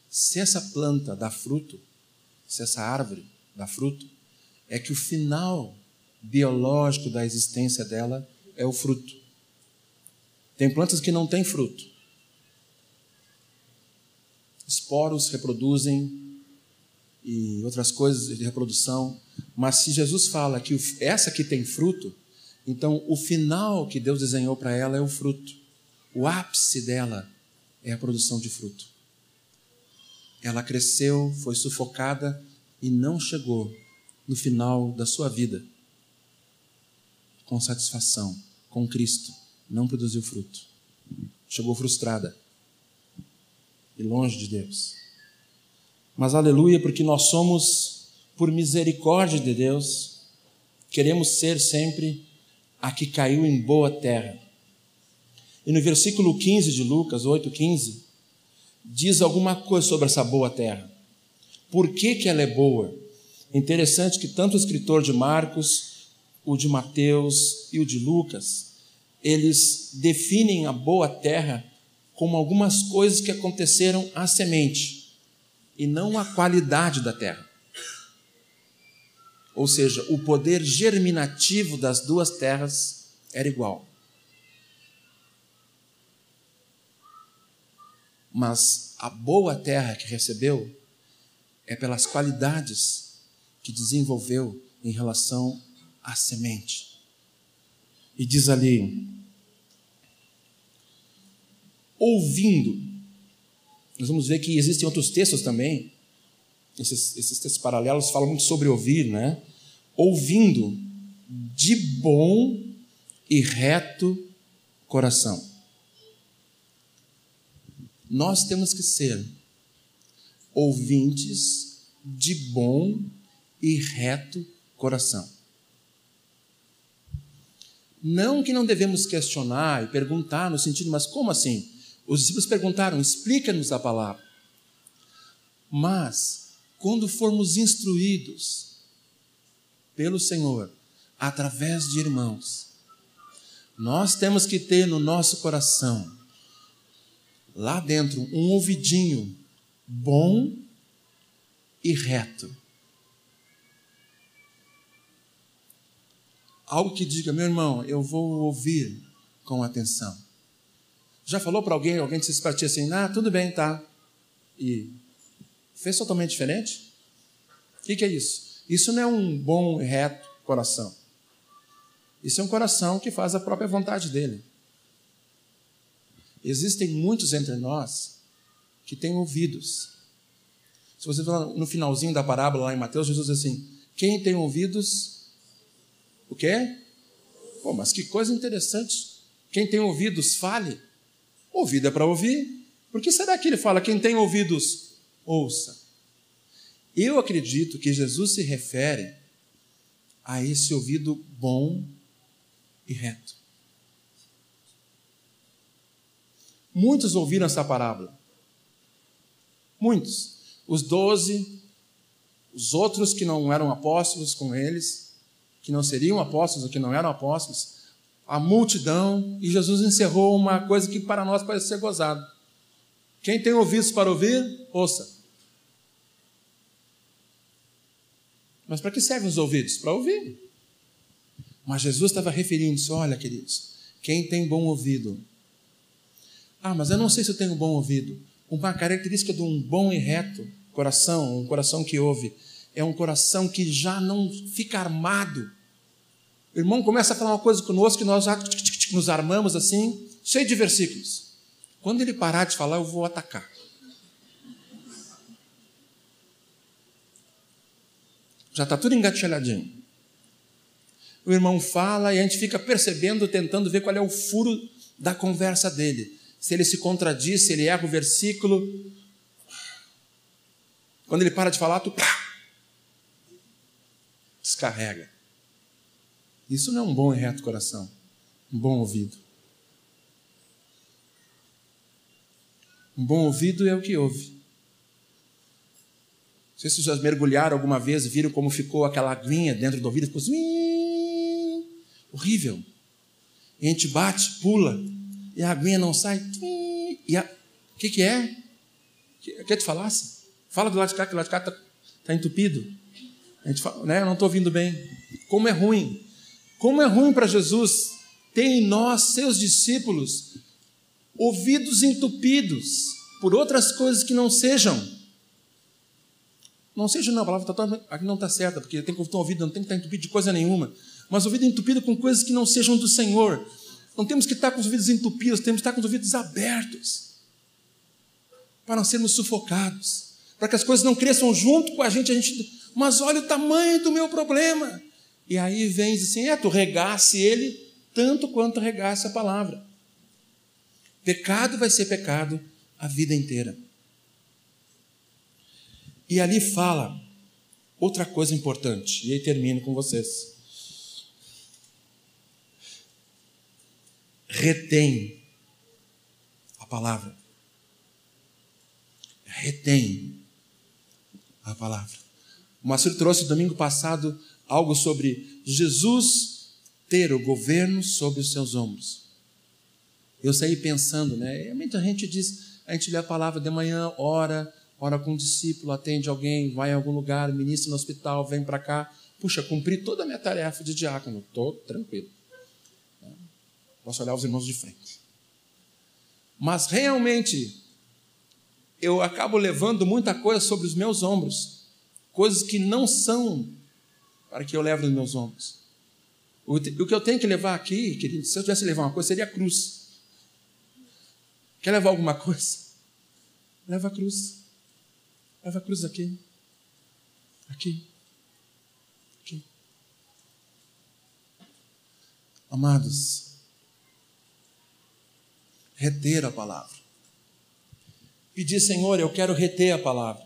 Se essa planta dá fruto, se essa árvore dá fruto, é que o final biológico da existência dela é o fruto. Tem plantas que não têm fruto. Esporos reproduzem e outras coisas de reprodução. Mas se Jesus fala que essa que tem fruto, então o final que Deus desenhou para ela é o fruto. O ápice dela é a produção de fruto. Ela cresceu, foi sufocada e não chegou no final da sua vida com satisfação, com Cristo não produziu fruto. Chegou frustrada e longe de Deus. Mas aleluia, porque nós somos, por misericórdia de Deus, queremos ser sempre a que caiu em boa terra. E no versículo 15 de Lucas 8,15, diz alguma coisa sobre essa boa terra. Por que, que ela é boa? Interessante que tanto o escritor de Marcos, o de Mateus e o de Lucas eles definem a boa terra como algumas coisas que aconteceram à semente e não a qualidade da terra. Ou seja, o poder germinativo das duas terras era igual. Mas a boa terra que recebeu é pelas qualidades que desenvolveu em relação à semente. E diz ali: ouvindo. Nós vamos ver que existem outros textos também. Esses, esses textos paralelos falam muito sobre ouvir, né? Ouvindo de bom e reto coração. Nós temos que ser ouvintes de bom e reto coração. Não que não devemos questionar e perguntar no sentido, mas como assim? Os discípulos perguntaram: explica-nos a palavra. Mas, quando formos instruídos pelo Senhor, através de irmãos, nós temos que ter no nosso coração, lá dentro, um ouvidinho bom e reto Algo que diga, meu irmão, eu vou ouvir com atenção. Já falou para alguém, alguém disse para ti assim, ah, tudo bem, tá. E fez totalmente diferente? O que, que é isso? Isso não é um bom reto coração. Isso é um coração que faz a própria vontade dele. Existem muitos entre nós que têm ouvidos. Se você for no finalzinho da parábola lá em Mateus, Jesus diz assim: quem tem ouvidos, o quê? Pô, mas que coisa interessante. Quem tem ouvidos, fale. Ouvido é para ouvir. Por que será que ele fala, quem tem ouvidos, ouça? Eu acredito que Jesus se refere a esse ouvido bom e reto. Muitos ouviram essa parábola. Muitos. Os doze, os outros que não eram apóstolos com eles, que não seriam apóstolos ou que não eram apóstolos, a multidão, e Jesus encerrou uma coisa que para nós parece ser gozado. Quem tem ouvidos para ouvir, ouça. Mas para que servem os ouvidos? Para ouvir. Mas Jesus estava referindo-se: olha, queridos, Quem tem bom ouvido. Ah, mas eu não sei se eu tenho bom ouvido. Uma característica de um bom e reto coração, um coração que ouve, é um coração que já não fica armado. O irmão começa a falar uma coisa conosco que nós nos armamos assim, cheio de versículos. Quando ele parar de falar, eu vou atacar. Já está tudo engatilhadinho. O irmão fala e a gente fica percebendo, tentando ver qual é o furo da conversa dele. Se ele se contradiz, se ele erra o versículo. Quando ele para de falar, tu pá, descarrega. Isso não é um bom e reto coração, um bom ouvido. Um bom ouvido é o que ouve. Não sei se vocês mergulharam alguma vez viram como ficou aquela aguinha dentro do ouvido, ficou assim, horrível. E a gente bate, pula, e a aguinha não sai. E o que, que é? Quer te falasse? Fala do lado de cá, que o lado de cá está tá entupido. A gente fala, né? Eu não estou ouvindo bem. Como é ruim. Como é ruim para Jesus ter em nós, seus discípulos, ouvidos entupidos por outras coisas que não sejam não seja não, a palavra tá, aqui não está certa, porque tem que ter um ouvido, não tem que estar entupido de coisa nenhuma. Mas ouvido entupido com coisas que não sejam do Senhor. Não temos que estar com os ouvidos entupidos, temos que estar com os ouvidos abertos. Para não sermos sufocados. Para que as coisas não cresçam junto com a gente, a gente. Mas olha o tamanho do meu problema. E aí vem e diz assim: é, tu regasse ele tanto quanto regasse a palavra. Pecado vai ser pecado a vida inteira. E ali fala outra coisa importante, e aí termino com vocês. Retém a palavra. Retém a palavra. O Márcio trouxe domingo passado algo sobre Jesus ter o governo sobre os seus ombros. Eu saí pensando, né? Muita gente diz, a gente lê a palavra de manhã, ora, ora com um discípulo, atende alguém, vai em algum lugar, ministra no hospital, vem para cá. Puxa, cumpri toda a minha tarefa de diácono, estou tranquilo. Posso olhar os irmãos de frente. Mas realmente, eu acabo levando muita coisa sobre os meus ombros, coisas que não são para que eu leve nos meus ombros. O que eu tenho que levar aqui, querido, se eu tivesse que levar uma coisa, seria a cruz. Quer levar alguma coisa? Leva a cruz. Leva a cruz aqui. Aqui. Aqui. Amados, reter a palavra. Pedir, Senhor, eu quero reter a palavra.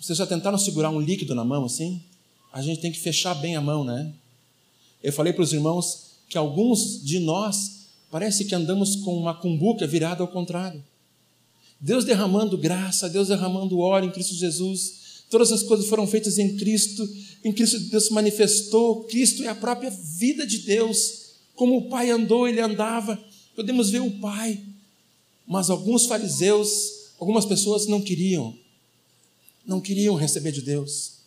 Vocês já tentaram segurar um líquido na mão assim? A gente tem que fechar bem a mão, né? Eu falei para os irmãos que alguns de nós parece que andamos com uma cumbuca virada ao contrário. Deus derramando graça, Deus derramando óleo em Cristo Jesus. Todas as coisas foram feitas em Cristo, em Cristo Deus se manifestou. Cristo é a própria vida de Deus. Como o Pai andou, ele andava. Podemos ver o Pai. Mas alguns fariseus, algumas pessoas não queriam, não queriam receber de Deus.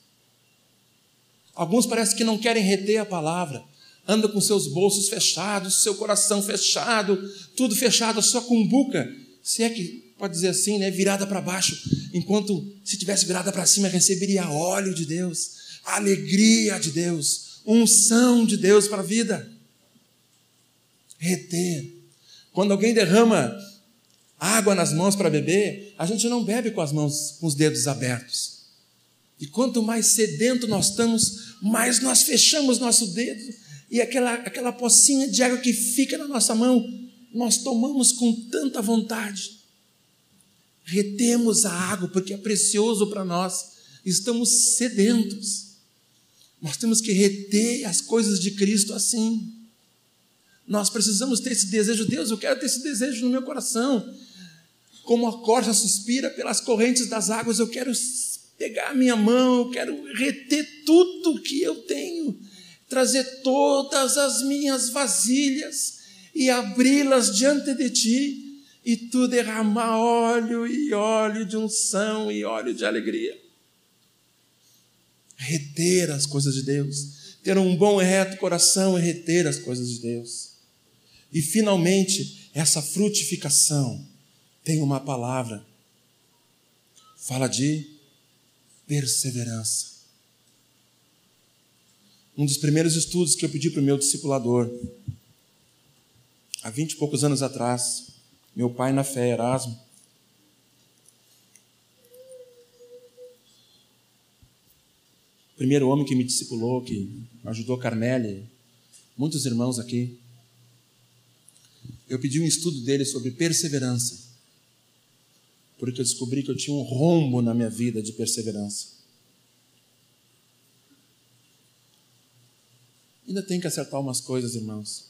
Alguns parece que não querem reter a palavra, anda com seus bolsos fechados, seu coração fechado, tudo fechado, sua cumbuca, se é que pode dizer assim, né, virada para baixo, enquanto se tivesse virada para cima receberia óleo de Deus, alegria de Deus, unção de Deus para a vida. Reter. Quando alguém derrama água nas mãos para beber, a gente não bebe com as mãos, com os dedos abertos. E quanto mais sedento nós estamos, mais nós fechamos nosso dedo e aquela, aquela pocinha de água que fica na nossa mão, nós tomamos com tanta vontade retemos a água, porque é precioso para nós, estamos sedentos. Nós temos que reter as coisas de Cristo assim. Nós precisamos ter esse desejo, Deus, eu quero ter esse desejo no meu coração. Como a corça suspira pelas correntes das águas, eu quero pegar a minha mão, quero reter tudo que eu tenho, trazer todas as minhas vasilhas e abri-las diante de ti e tu derramar óleo e óleo de unção e óleo de alegria. Reter as coisas de Deus, ter um bom e reto coração e reter as coisas de Deus. E finalmente, essa frutificação tem uma palavra. Fala de perseverança. Um dos primeiros estudos que eu pedi para o meu discipulador, há vinte e poucos anos atrás, meu pai na fé, Erasmo, primeiro homem que me discipulou, que ajudou Carmélia, muitos irmãos aqui. Eu pedi um estudo dele sobre perseverança, porque eu descobri que eu tinha um rombo na minha vida de perseverança. Ainda tem que acertar umas coisas, irmãos.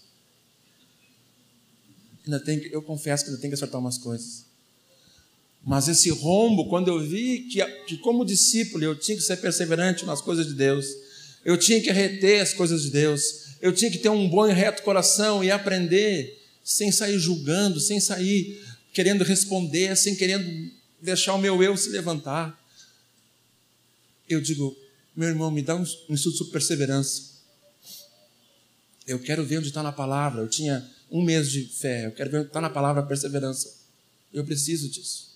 Ainda tem que, eu confesso que ainda tem que acertar umas coisas. Mas esse rombo, quando eu vi que, que, como discípulo, eu tinha que ser perseverante nas coisas de Deus, eu tinha que reter as coisas de Deus, eu tinha que ter um bom e reto coração e aprender, sem sair julgando, sem sair querendo responder, sem querendo deixar o meu eu se levantar. Eu digo, meu irmão, me dá um, um estudo sobre perseverança. Eu quero ver onde está na palavra. Eu tinha um mês de fé, eu quero ver onde está na palavra perseverança. Eu preciso disso.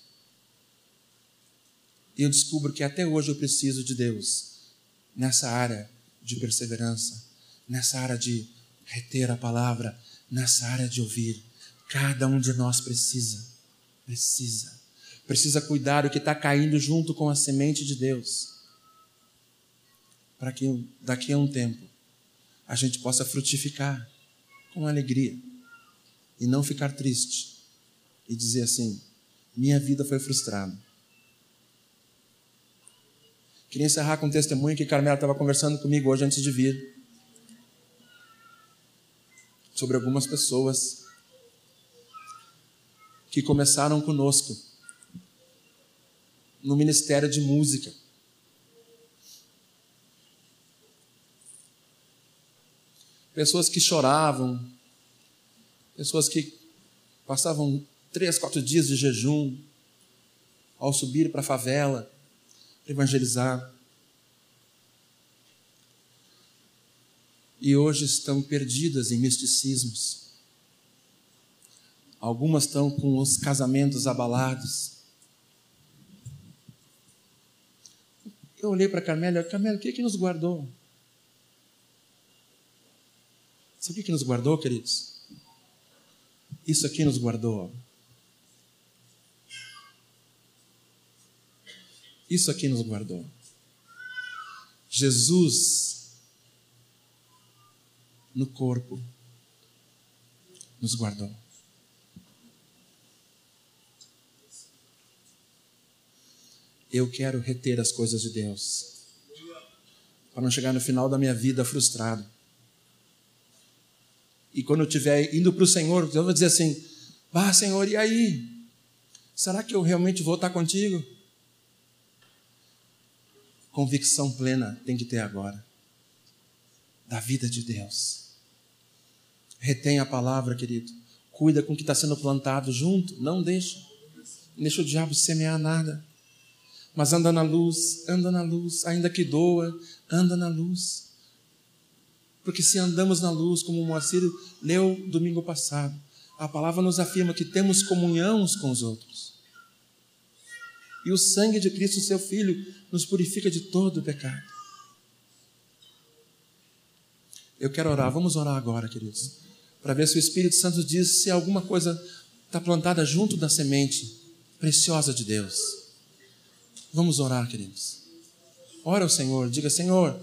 E eu descubro que até hoje eu preciso de Deus nessa área de perseverança, nessa área de reter a palavra, nessa área de ouvir. Cada um de nós precisa, precisa, precisa cuidar do que está caindo junto com a semente de Deus, para que daqui a um tempo a gente possa frutificar com alegria e não ficar triste e dizer assim: minha vida foi frustrada Queria encerrar com um testemunho que Carmela estava conversando comigo hoje antes de vir. Sobre algumas pessoas que começaram conosco no ministério de música. Pessoas que choravam, pessoas que passavam três, quatro dias de jejum ao subir para a favela evangelizar. E hoje estão perdidas em misticismos. Algumas estão com os casamentos abalados. Eu olhei para Carmélia, Carmélia, o que é que nos guardou? Sabe o que nos guardou, queridos? Isso aqui nos guardou. Isso aqui nos guardou. Jesus no corpo nos guardou. Eu quero reter as coisas de Deus. Para não chegar no final da minha vida frustrado. E quando eu estiver indo para o Senhor, eu vou dizer assim: Ah, Senhor, e aí? Será que eu realmente vou estar contigo? Convicção plena tem que ter agora da vida de Deus. Retém a palavra, querido. Cuida com o que está sendo plantado junto. Não deixa. Deixa o diabo semear nada. Mas anda na luz, anda na luz. Ainda que doa, anda na luz. Porque se andamos na luz, como o Moacir leu domingo passado, a palavra nos afirma que temos comunhão uns com os outros. E o sangue de Cristo, seu Filho, nos purifica de todo o pecado. Eu quero orar, vamos orar agora, queridos, para ver se o Espírito Santo diz se alguma coisa está plantada junto da semente preciosa de Deus. Vamos orar, queridos. Ora ao Senhor, diga: Senhor,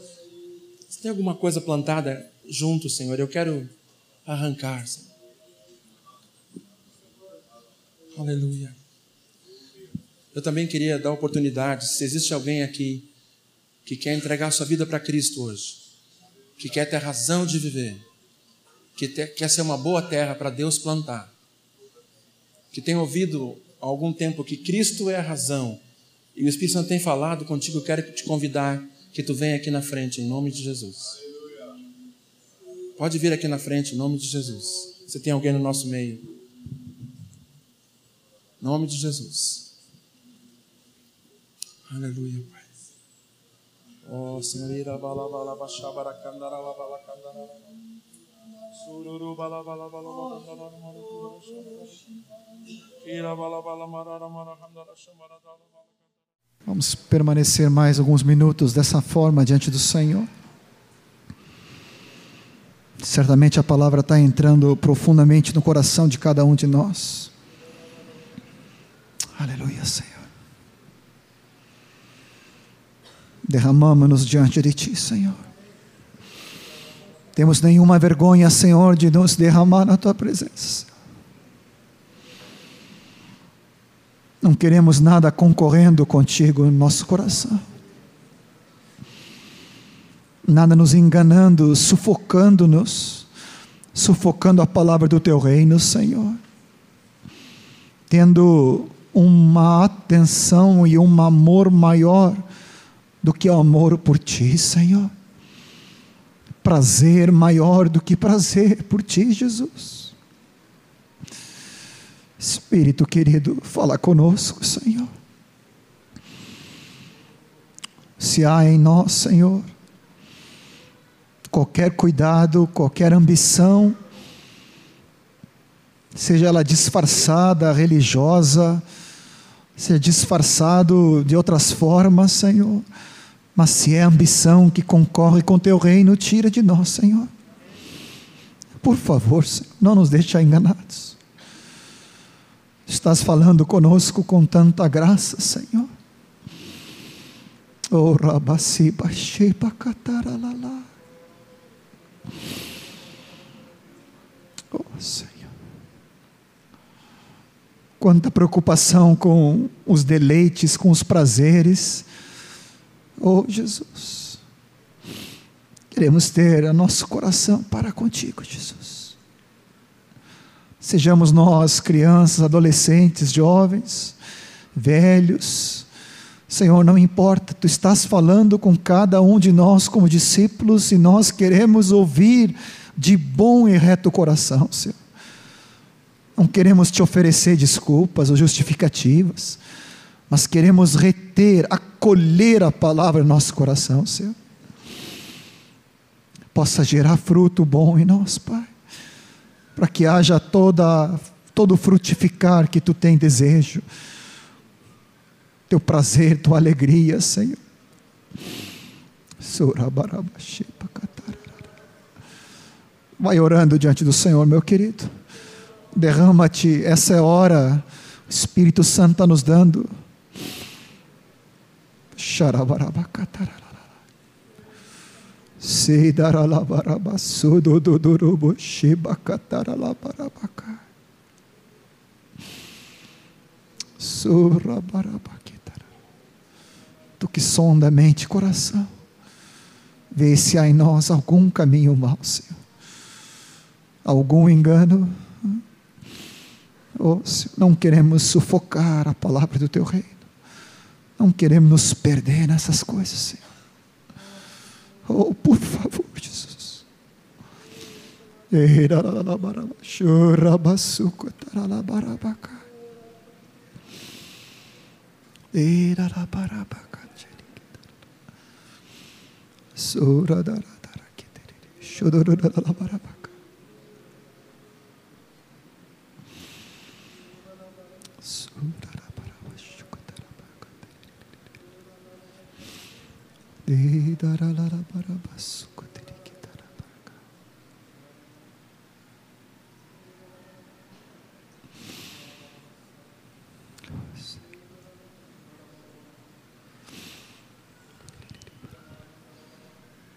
se tem alguma coisa plantada junto, Senhor, eu quero arrancar, Senhor. Aleluia. Eu também queria dar oportunidade, se existe alguém aqui que quer entregar sua vida para Cristo hoje, que quer ter razão de viver, que ter, quer ser uma boa terra para Deus plantar, que tem ouvido há algum tempo que Cristo é a razão e o Espírito Santo tem falado contigo, eu quero te convidar que tu venha aqui na frente, em nome de Jesus. Pode vir aqui na frente, em nome de Jesus. Você tem alguém no nosso meio? Em nome de Jesus. Aleluia, Pai. Oh, Senhor, ira bala bala baixabara candara bala candara. Vamos permanecer mais alguns minutos dessa forma diante do Senhor. Certamente a palavra está entrando profundamente no coração de cada um de nós. Aleluia, Senhor. Derramamos-nos diante de Ti, Senhor. Temos nenhuma vergonha, Senhor, de nos derramar na Tua presença. Não queremos nada concorrendo contigo no nosso coração. Nada nos enganando, sufocando-nos, sufocando a palavra do teu reino, Senhor. Tendo uma atenção e um amor maior do que o amor por ti, Senhor. Prazer maior do que prazer por ti, Jesus. Espírito querido, fala conosco, Senhor. Se há em nós, Senhor, qualquer cuidado, qualquer ambição, seja ela disfarçada, religiosa, seja disfarçado de outras formas, Senhor, mas se é ambição que concorre com teu reino, tira de nós, Senhor. Por favor, Senhor, não nos deixe enganados. Estás falando conosco com tanta graça, Senhor. Oh, Rabasi Bashiba Kataralala. Oh, Senhor. Quanta preocupação com os deleites, com os prazeres. Oh, Jesus. Queremos ter o nosso coração para contigo, Jesus. Sejamos nós, crianças, adolescentes, jovens, velhos. Senhor, não importa, tu estás falando com cada um de nós como discípulos e nós queremos ouvir de bom e reto coração, Senhor. Não queremos te oferecer desculpas ou justificativas, mas queremos reter, acolher a palavra no nosso coração, Senhor. Possa gerar fruto bom em nós, Pai para que haja toda, todo frutificar que tu tem desejo, teu prazer, tua alegria, Senhor. Vai orando diante do Senhor, meu querido. Derrama-te, essa é hora, o Espírito Santo está nos dando. Xarabarabacatara. Tu que sonda mente e coração, vê se há em nós algum caminho mau, Senhor, algum engano. Oh, Senhor, não queremos sufocar a palavra do Teu reino, não queremos nos perder nessas coisas, Senhor. Oh, por favor, Jesus. Sura da da da da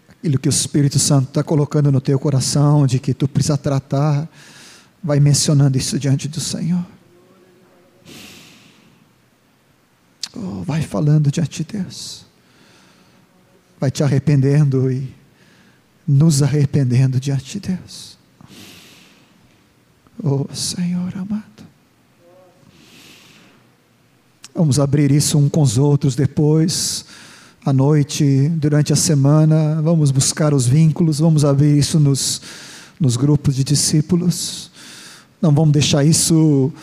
Aquilo que o Espírito Santo está colocando no teu coração, de que tu precisa tratar, vai mencionando isso diante do Senhor. Oh, vai falando diante de Deus vai te arrependendo e nos arrependendo diante de Deus. Oh Senhor amado. Vamos abrir isso um com os outros depois, à noite, durante a semana. Vamos buscar os vínculos, vamos abrir isso nos, nos grupos de discípulos. Não vamos deixar isso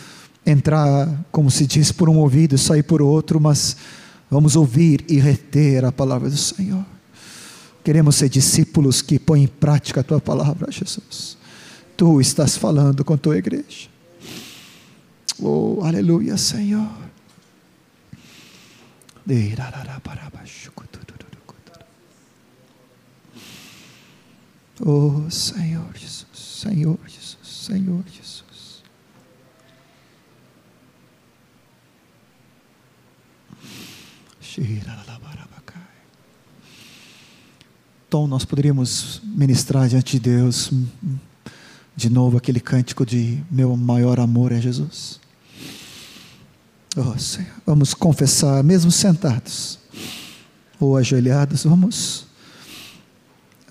entrar, como se diz, por um ouvido e sair por outro, mas Vamos ouvir e reter a palavra do Senhor. Queremos ser discípulos que põem em prática a tua palavra, Jesus. tu estás falando com tua igreja. Oh, aleluia, Senhor. Oh, Senhor Jesus, Senhor Jesus, Senhor Jesus. Então nós poderíamos ministrar diante de Deus de novo aquele cântico de meu maior amor é Jesus. Oh, Senhor, vamos confessar, mesmo sentados ou ajoelhados, vamos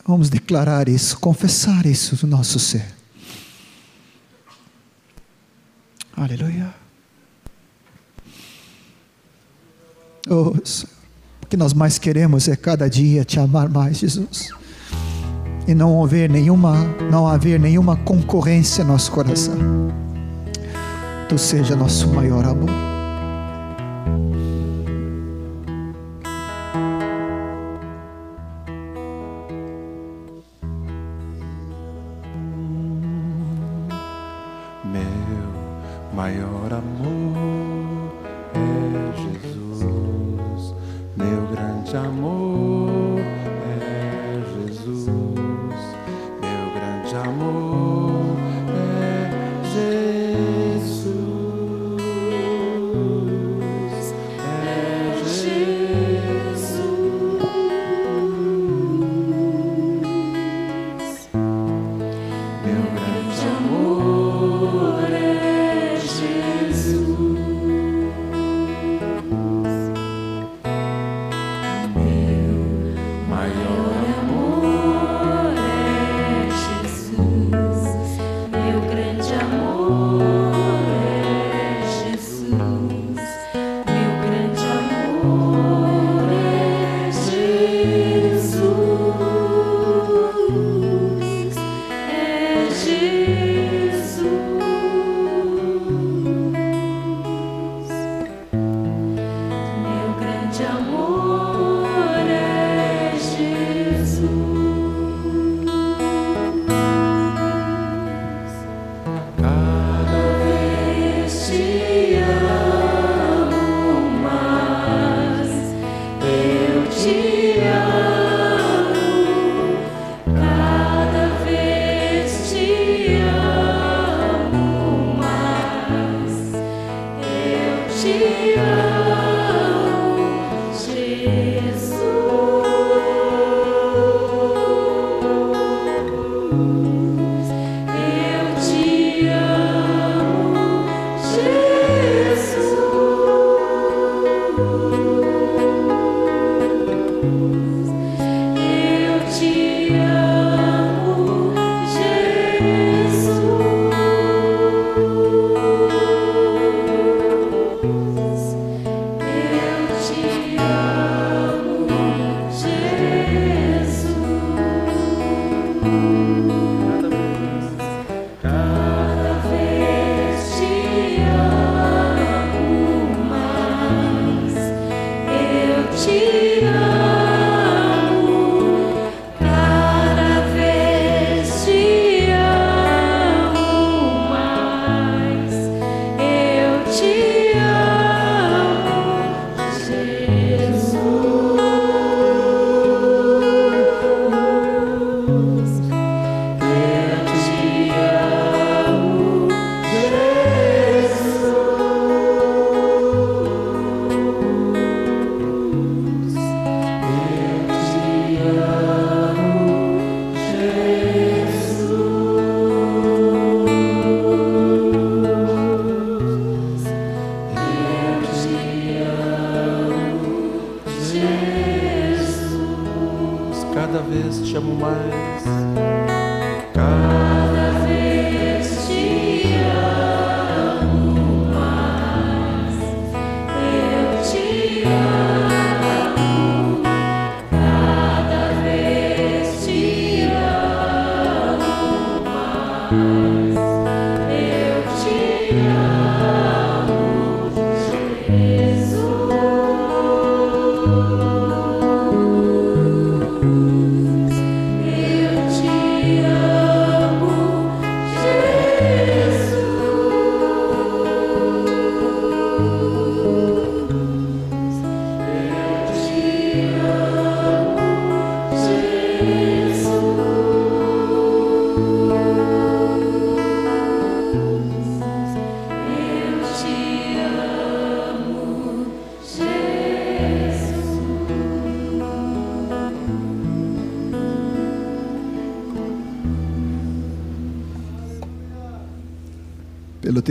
vamos declarar isso, confessar isso no nosso ser. Aleluia. Oh, o que nós mais queremos é cada dia te amar mais, Jesus. E não haver nenhuma, não haver nenhuma concorrência no nosso coração. Tu seja nosso maior amor.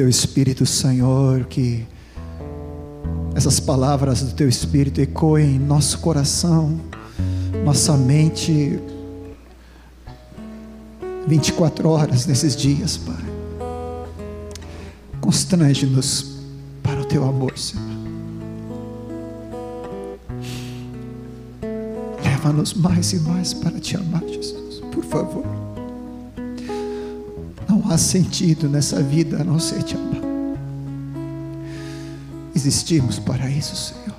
Teu Espírito, Senhor, que essas palavras do teu Espírito ecoem em nosso coração, nossa mente, 24 horas nesses dias, Pai. Constrange-nos para o teu amor, Senhor. Leva-nos mais e mais para te amar, Jesus, por favor. Há sentido nessa vida a não ser te amar. Existimos para isso, Senhor.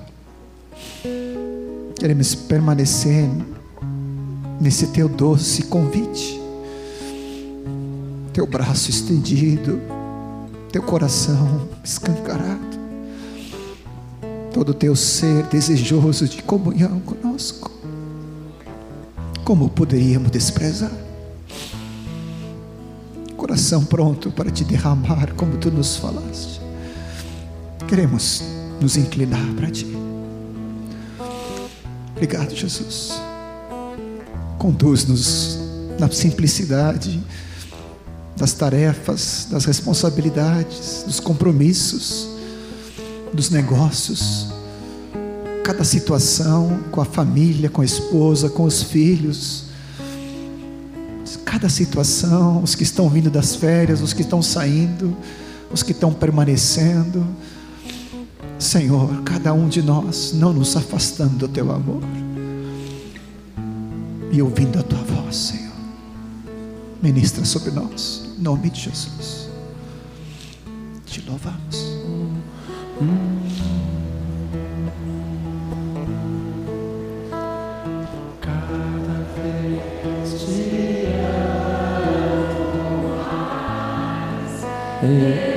Queremos permanecer nesse teu doce convite, teu braço estendido, teu coração escancarado, todo teu ser desejoso de comunhão conosco. Como poderíamos desprezar? Coração pronto para te derramar, como tu nos falaste. Queremos nos inclinar para ti. Obrigado, Jesus. Conduz-nos na simplicidade das tarefas, das responsabilidades, dos compromissos, dos negócios, cada situação com a família, com a esposa, com os filhos, cada situação, os que estão vindo das férias, os que estão saindo, os que estão permanecendo. Senhor, cada um de nós não nos afastando do teu amor e ouvindo a tua voz, Senhor. Ministra sobre nós, em nome de Jesus. Te louvamos. Mais.